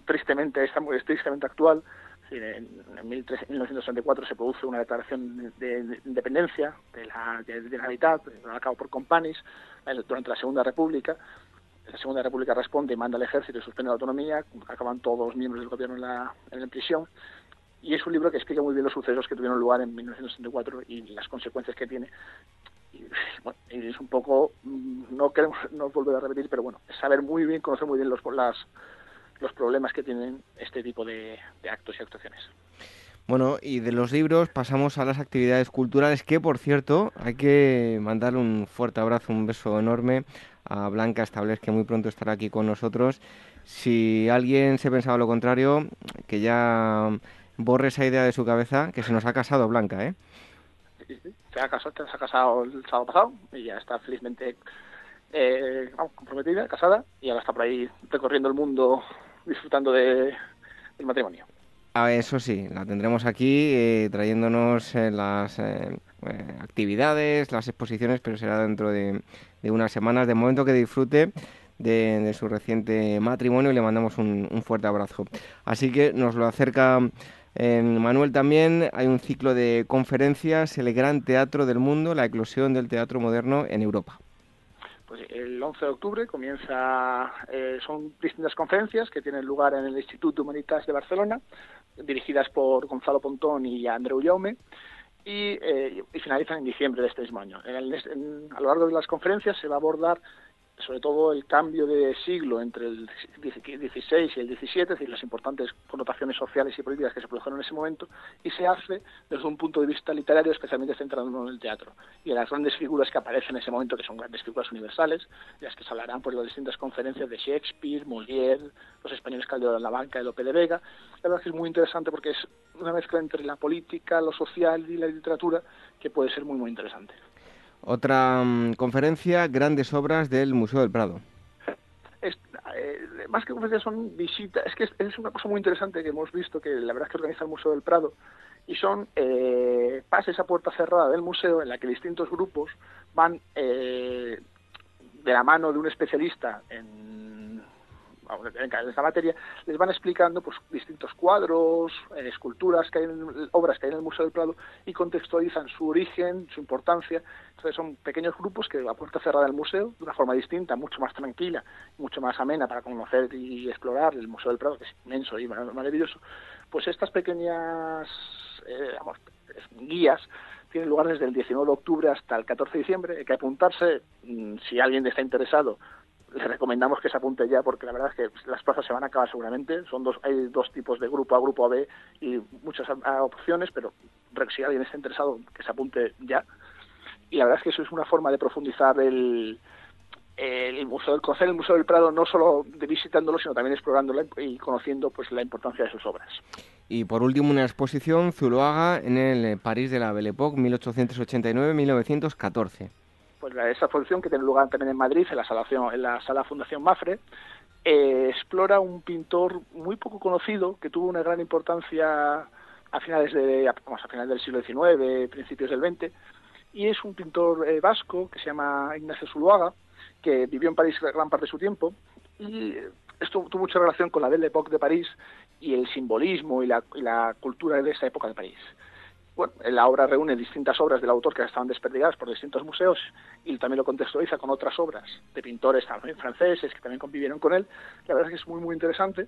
tristemente, está muy, tristemente actual en, 1964 se produce una declaración de, independencia de la, de, mitad, a cabo por Companis, durante la Segunda República. La Segunda República responde, manda al ejército y suspende la autonomía, acaban todos los miembros del gobierno en en la prisión. Y es un libro que explica muy bien los sucesos que tuvieron lugar en 1964 y las consecuencias que tiene. Y, bueno, es un poco, mm, no queremos no volver a repetir, pero bueno, saber muy bien, conocer muy bien los, las, los problemas que tienen este tipo de, actos y actuaciones. Bueno, y de los libros pasamos a las actividades culturales, que por cierto hay que mandarle un fuerte abrazo, un beso enorme a Blanca Estables, que muy pronto estará aquí con nosotros. Si alguien se pensaba lo contrario, que ya borre esa idea de su cabeza, que se nos ha casado Blanca, ¿eh? Se ha casado, se ha casado el sábado pasado y ya está felizmente eh, comprometida, casada, y ahora está por ahí recorriendo el mundo disfrutando de, del matrimonio. Ah, eso sí, la tendremos aquí eh, trayéndonos eh, las eh, actividades, las exposiciones, pero será dentro de, unas semanas. De momento que disfrute de, su reciente matrimonio y le mandamos un, un, fuerte abrazo. Así que nos lo acerca Manuel también. Hay un ciclo de conferencias, el gran teatro del mundo, la eclosión del teatro moderno en Europa. Pues el 11 de octubre comienza, eh, son distintas conferencias que tienen lugar en el Instituto Humanitas de Barcelona, dirigidas por Gonzalo Pontón y Andreu Jaume, y, eh, y finalizan en diciembre de este mismo año. a lo largo de las conferencias se va a abordar sobre todo el cambio de siglo entre el XVI y el XVII, es decir, las importantes connotaciones sociales y políticas que se produjeron en ese momento, y se hace desde un punto de vista literario especialmente centrado en el teatro. Y en las grandes figuras que aparecen en ese momento, que son grandes figuras universales, de las que se hablarán por las distintas conferencias de Shakespeare, Molière, los españoles Calderón de la Banca, de Lope de Vega. La verdad es que es muy interesante porque es una mezcla entre la política, lo social y la literatura que puede ser muy, muy interesante. Otra mm, conferencia, grandes obras del Museo del Prado. Eh, más que conferencias son visitas, es que es, una cosa muy interesante que hemos visto que la verdad es que organiza el Museo del Prado y son eh, pases a puerta cerrada del museo en la que distintos grupos van eh, de la mano de un especialista en en esta materia, les van explicando pues distintos cuadros, eh, esculturas que hay en, obras que hay en el Museo del Prado y contextualizan su origen, su importancia. Entonces son pequeños grupos que a puerta cerrada del museo, de una forma distinta, mucho más tranquila, mucho más amena para conocer y explorar el Museo del Prado, que es inmenso y maravilloso. Pues estas pequeñas eh, guías tienen lugar desde el 19 de octubre hasta el 14 de diciembre. Hay que apuntarse, mm, si alguien está interesado, le recomendamos que se apunte ya porque la verdad es que las plazas se van a acabar seguramente. Son dos, hay dos tipos de grupo A, grupo B y muchas opciones, pero si alguien está interesado, que se apunte ya. Y la verdad es que eso es una forma de profundizar el, el museo del conocer el museo del Prado no solo de visitándolo sino también explorándolo y conociendo pues la importancia de sus obras y por último una exposición Zuloaga en el París de la Belle Époque 1889-1914 pues esa exposición que tiene lugar también en Madrid en la sala en la sala Fundación Mafre eh, explora un pintor muy poco conocido que tuvo una gran importancia a finales de a finales del siglo XIX principios del XX y es un pintor eh, vasco que se llama Ignacio Zuloaga que vivió en París gran parte de su tiempo y esto tuvo mucha relación con la Belle Époque de París y el simbolismo y la, cultura de esa época de París. Bueno, la obra reúne distintas obras del autor que estaban desperdigadas por distintos museos y también lo contextualiza con otras obras de pintores también franceses que también convivieron con él. La verdad es que es muy, muy interesante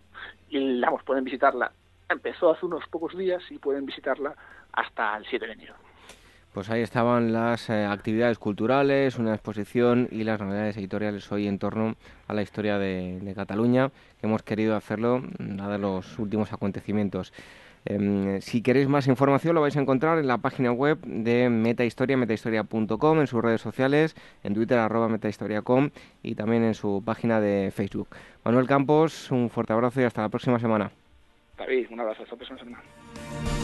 y, vamos, pueden visitarla. Empezó hace unos pocos días y pueden visitarla hasta el 7 de enero. Pues ahí estaban las eh, actividades culturales, una exposición y las novedades editoriales hoy en torno a la historia de, Cataluña, que hemos querido hacerlo dado los últimos acontecimientos. Em, si queréis más información lo vais a encontrar en la página web de Metahistoria, metahistoria.com, en sus redes sociales, en Twitter arroba metahistoria.com y también en su página de Facebook. Manuel Campos, un fuerte abrazo y hasta la próxima semana. David, un abrazo, hasta la próxima semana.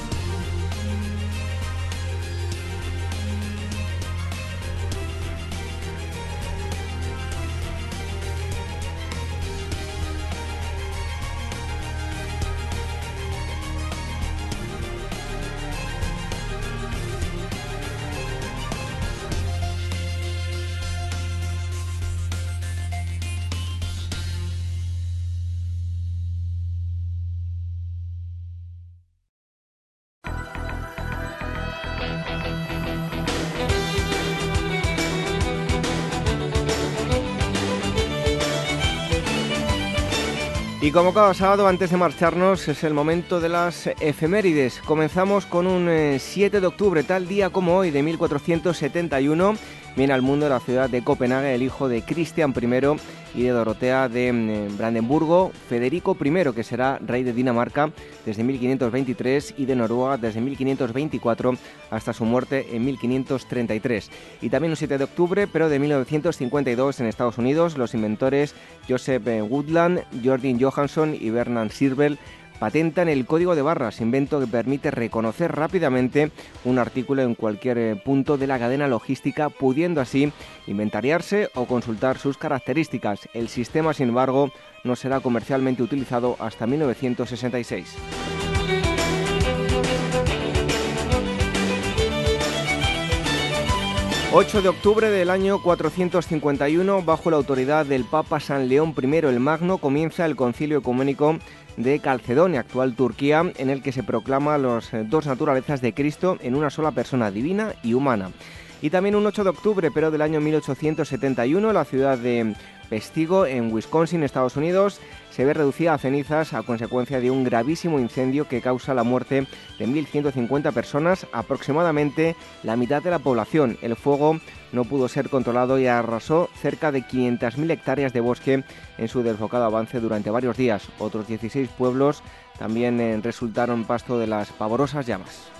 Y como cada sábado, antes de marcharnos, es el momento de las efemérides. Comenzamos con un 7 eh, de octubre, tal día como hoy, de 1471 viene al mundo la ciudad de Copenhague el hijo de Cristian I y de Dorotea de mm, Brandenburgo, Federico I, que será rey de Dinamarca desde 1523 y de Noruega desde 1524 hasta su muerte en 1533. Y también un 7 de octubre, pero de 1952 en Estados Unidos, los inventores Joseph eh, Woodland, Jordan Johansson y Bernard Sirvel patentan el código de barras, invento que permite reconocer rápidamente un artículo en cualquier eh, punto de la cadena logística, pudiendo así inventariarse o consultar sus características. El sistema, sin embargo, no será comercialmente utilizado hasta 1966. 8 de octubre del año 451, bajo la autoridad del Papa San León I el Magno, comienza el concilio ecuménico de Calcedonia, actual Turquía, en el que se proclama las eh, dos naturalezas de Cristo en una sola persona, divina y humana. Y también un 8 de octubre, pero del año 1871, la ciudad de Pestigo, en Wisconsin, Estados Unidos, se ve reducida a cenizas a consecuencia de un gravísimo incendio que causa la muerte de 1.150 personas, aproximadamente la mitad de la población. El fuego no pudo ser controlado y arrasó cerca de 500.000 hectáreas de bosque en su desbocado avance durante varios días. Otros 16 pueblos también eh, resultaron pasto de las pavorosas llamas.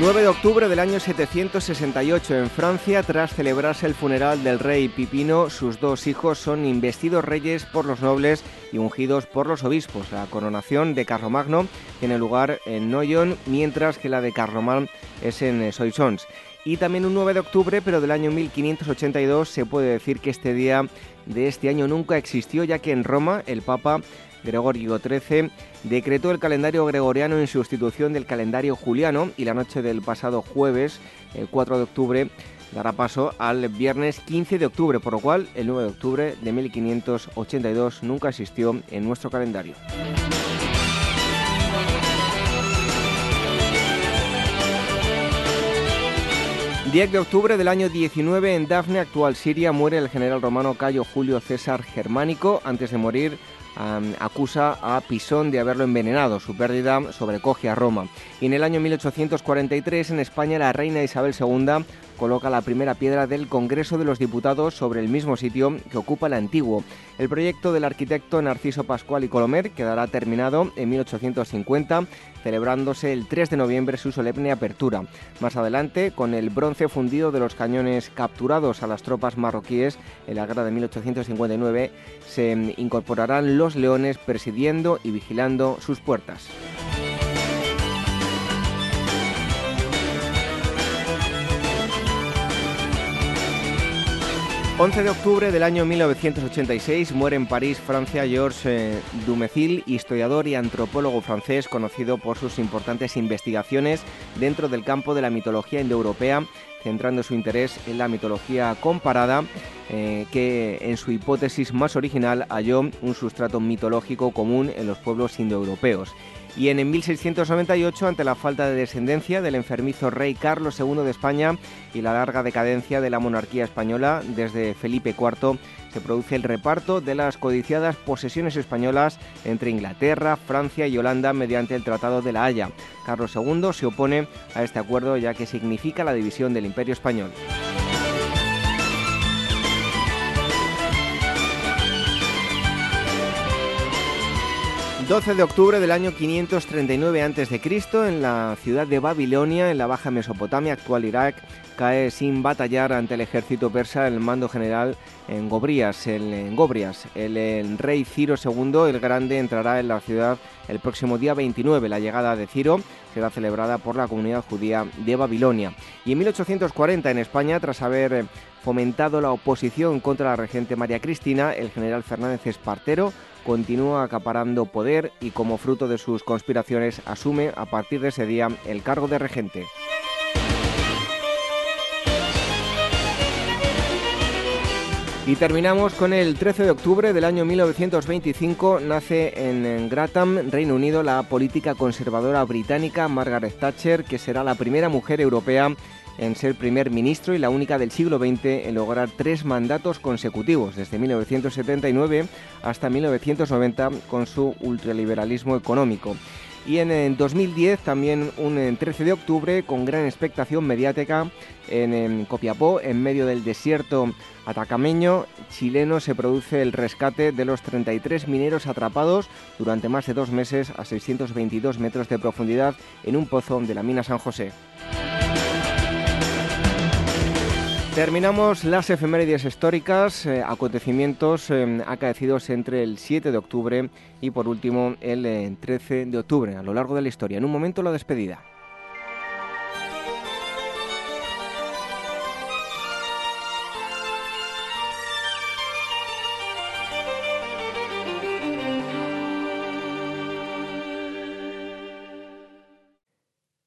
9 de octubre del año 768 en Francia, tras celebrarse el funeral del rey Pipino, sus dos hijos son investidos reyes por los nobles y ungidos por los obispos. La coronación de Carlomagno tiene lugar en Noyon, mientras que la de Carloman es en Soissons. Y también un 9 de octubre, pero del año 1582, se puede decir que este día de este año nunca existió, ya que en Roma el Papa Gregorio XIII decretó el calendario gregoriano en sustitución del calendario juliano y la noche del pasado jueves, el 4 de octubre, dará paso al viernes 15 de octubre, por lo cual el 9 de octubre de 1582 nunca existió en nuestro calendario. 10 de octubre del año 19 en Dafne, actual Siria, muere el general romano Cayo Julio César Germánico. Antes de morir, acusa a Pisón de haberlo envenenado. Su pérdida sobrecoge a Roma. Y en el año 1843, en España, la reina Isabel II coloca la primera piedra del Congreso de los Diputados sobre el mismo sitio que ocupa el antiguo. El proyecto del arquitecto Narciso Pascual y Colomer quedará terminado en 1850, celebrándose el 3 de noviembre su solemne apertura. Más adelante, con el bronce fundido de los cañones capturados a las tropas marroquíes en la guerra de 1859, se incorporarán los leones presidiendo y vigilando sus puertas. 11 de octubre del año 1986 muere en París, Francia, Georges eh, Dumézil, historiador y antropólogo francés conocido por sus importantes investigaciones dentro del campo de la mitología indoeuropea, centrando su interés en la mitología comparada, eh, que en su hipótesis más original halló un sustrato mitológico común en los pueblos indoeuropeos y en 1698, ante la falta de descendencia del enfermizo rey Carlos II de España y la larga decadencia de la monarquía española desde Felipe IV, se produce el reparto de las codiciadas posesiones españolas entre Inglaterra, Francia y Holanda mediante el Tratado de la Haya. Carlos II se opone a este acuerdo ya que significa la división del Imperio español. 12 de octubre del año 539 a.C., en la ciudad de Babilonia, en la Baja Mesopotamia, actual Irak, cae sin batallar ante el ejército persa el mando general en Gobrias. El, en Gobrias. El, rey Ciro II el Grande entrará en la ciudad el próximo día 29. La llegada de Ciro será celebrada por la comunidad judía de Babilonia. Y en 1840 en España, tras haber fomentado la oposición contra la regente María Cristina, el general Fernández Espartero continúa acaparando poder y como fruto de sus conspiraciones asume a partir de ese día el cargo de regente. Y terminamos con el 13 de octubre del año 1925. Nace en Gratham, Reino Unido, la política conservadora británica Margaret Thatcher, que será la primera mujer europea en ser primer ministro y la única del siglo XX en lograr tres mandatos consecutivos, desde 1979 hasta 1990, con su ultraliberalismo económico. Y en, 2010, también un 13 de octubre, con gran expectación mediática, en, en, Copiapó, en medio del desierto atacameño chileno, se produce el rescate de los 33 mineros atrapados durante más de dos meses a 622 metros de profundidad en un pozo de la mina San José. Terminamos las efemérides históricas, eh, acontecimientos eh, acaecidos entre el 7 de octubre y por último el 13 eh, de octubre, a lo largo de la historia. En un momento la despedida.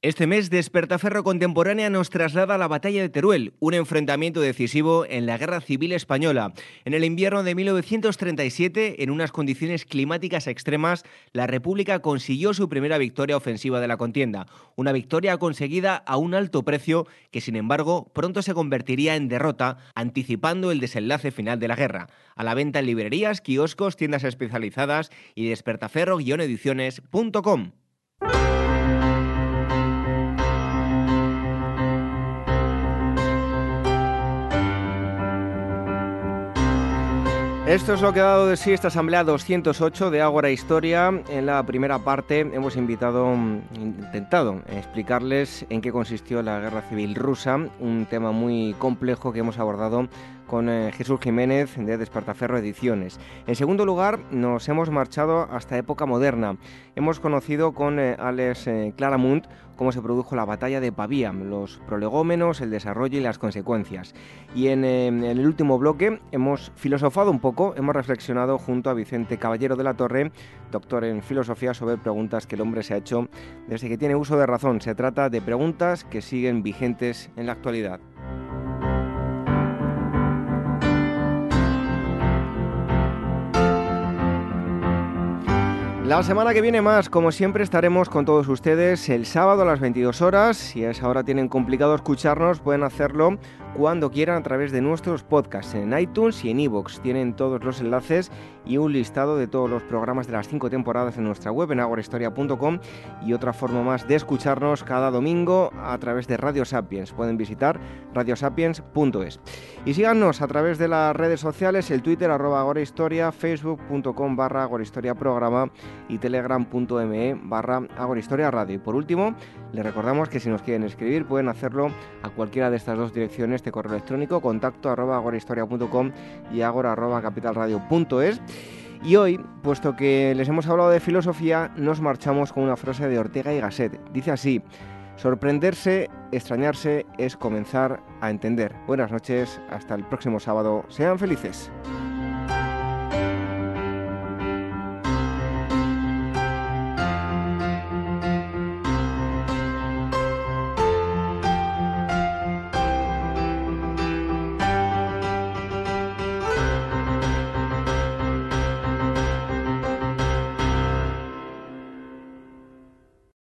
Este mes, Despertaferro Contemporánea nos traslada a la batalla de Teruel, un enfrentamiento decisivo en la Guerra Civil Española. En el invierno de 1937, en unas condiciones climáticas extremas, la República consiguió su primera victoria ofensiva de la contienda, una victoria conseguida a un alto precio que, sin embargo, pronto se convertiría en derrota, anticipando el desenlace final de la guerra. A la venta en librerías, kioscos, tiendas especializadas y despertaferro-ediciones.com. Esto es lo que ha dado de sí esta Asamblea 208 de Ágora Historia. En la primera parte hemos invitado, intentado explicarles en qué consistió la Guerra Civil Rusa, un tema muy complejo que hemos abordado con eh, Jesús Jiménez de Despertaferro Ediciones. En segundo lugar, nos hemos marchado hasta época moderna. Hemos conocido con eh, Alex eh, Claramunt cómo se produjo la batalla de Pavía, los prolegómenos, el desarrollo y las consecuencias. Y en, el último bloque hemos filosofado un poco, hemos reflexionado junto a Vicente Caballero de la Torre, doctor en filosofía, sobre preguntas que el hombre se ha hecho desde que tiene uso de razón. Se trata de preguntas que siguen vigentes en la actualidad. La semana que viene más, como siempre, estaremos con todos ustedes el sábado a las 22 horas. Si a esa hora tienen complicado escucharnos, pueden hacerlo cuando quieran a través de nuestros podcasts en iTunes y en iVoox. Tienen todos los enlaces y un listado de todos los programas de las cinco temporadas en nuestra web en agorahistoria.com y otra forma más de escucharnos cada domingo a través de Radio Sapiens. Pueden visitar radiosapiens.es. Y síganos a través de las redes sociales, el Twitter arroba agorahistoria, facebook.com barra agorahistoria programa y telegram.me barra radio. Y por último, les recordamos que si nos quieren escribir pueden hacerlo a cualquiera de estas dos direcciones de correo electrónico contacto y agora arroba capitalradio.es. Y hoy, puesto que les hemos hablado de filosofía, nos marchamos con una frase de Ortega y Gasset. Dice así, sorprenderse, extrañarse es comenzar a entender. Buenas noches, hasta el próximo sábado, sean felices.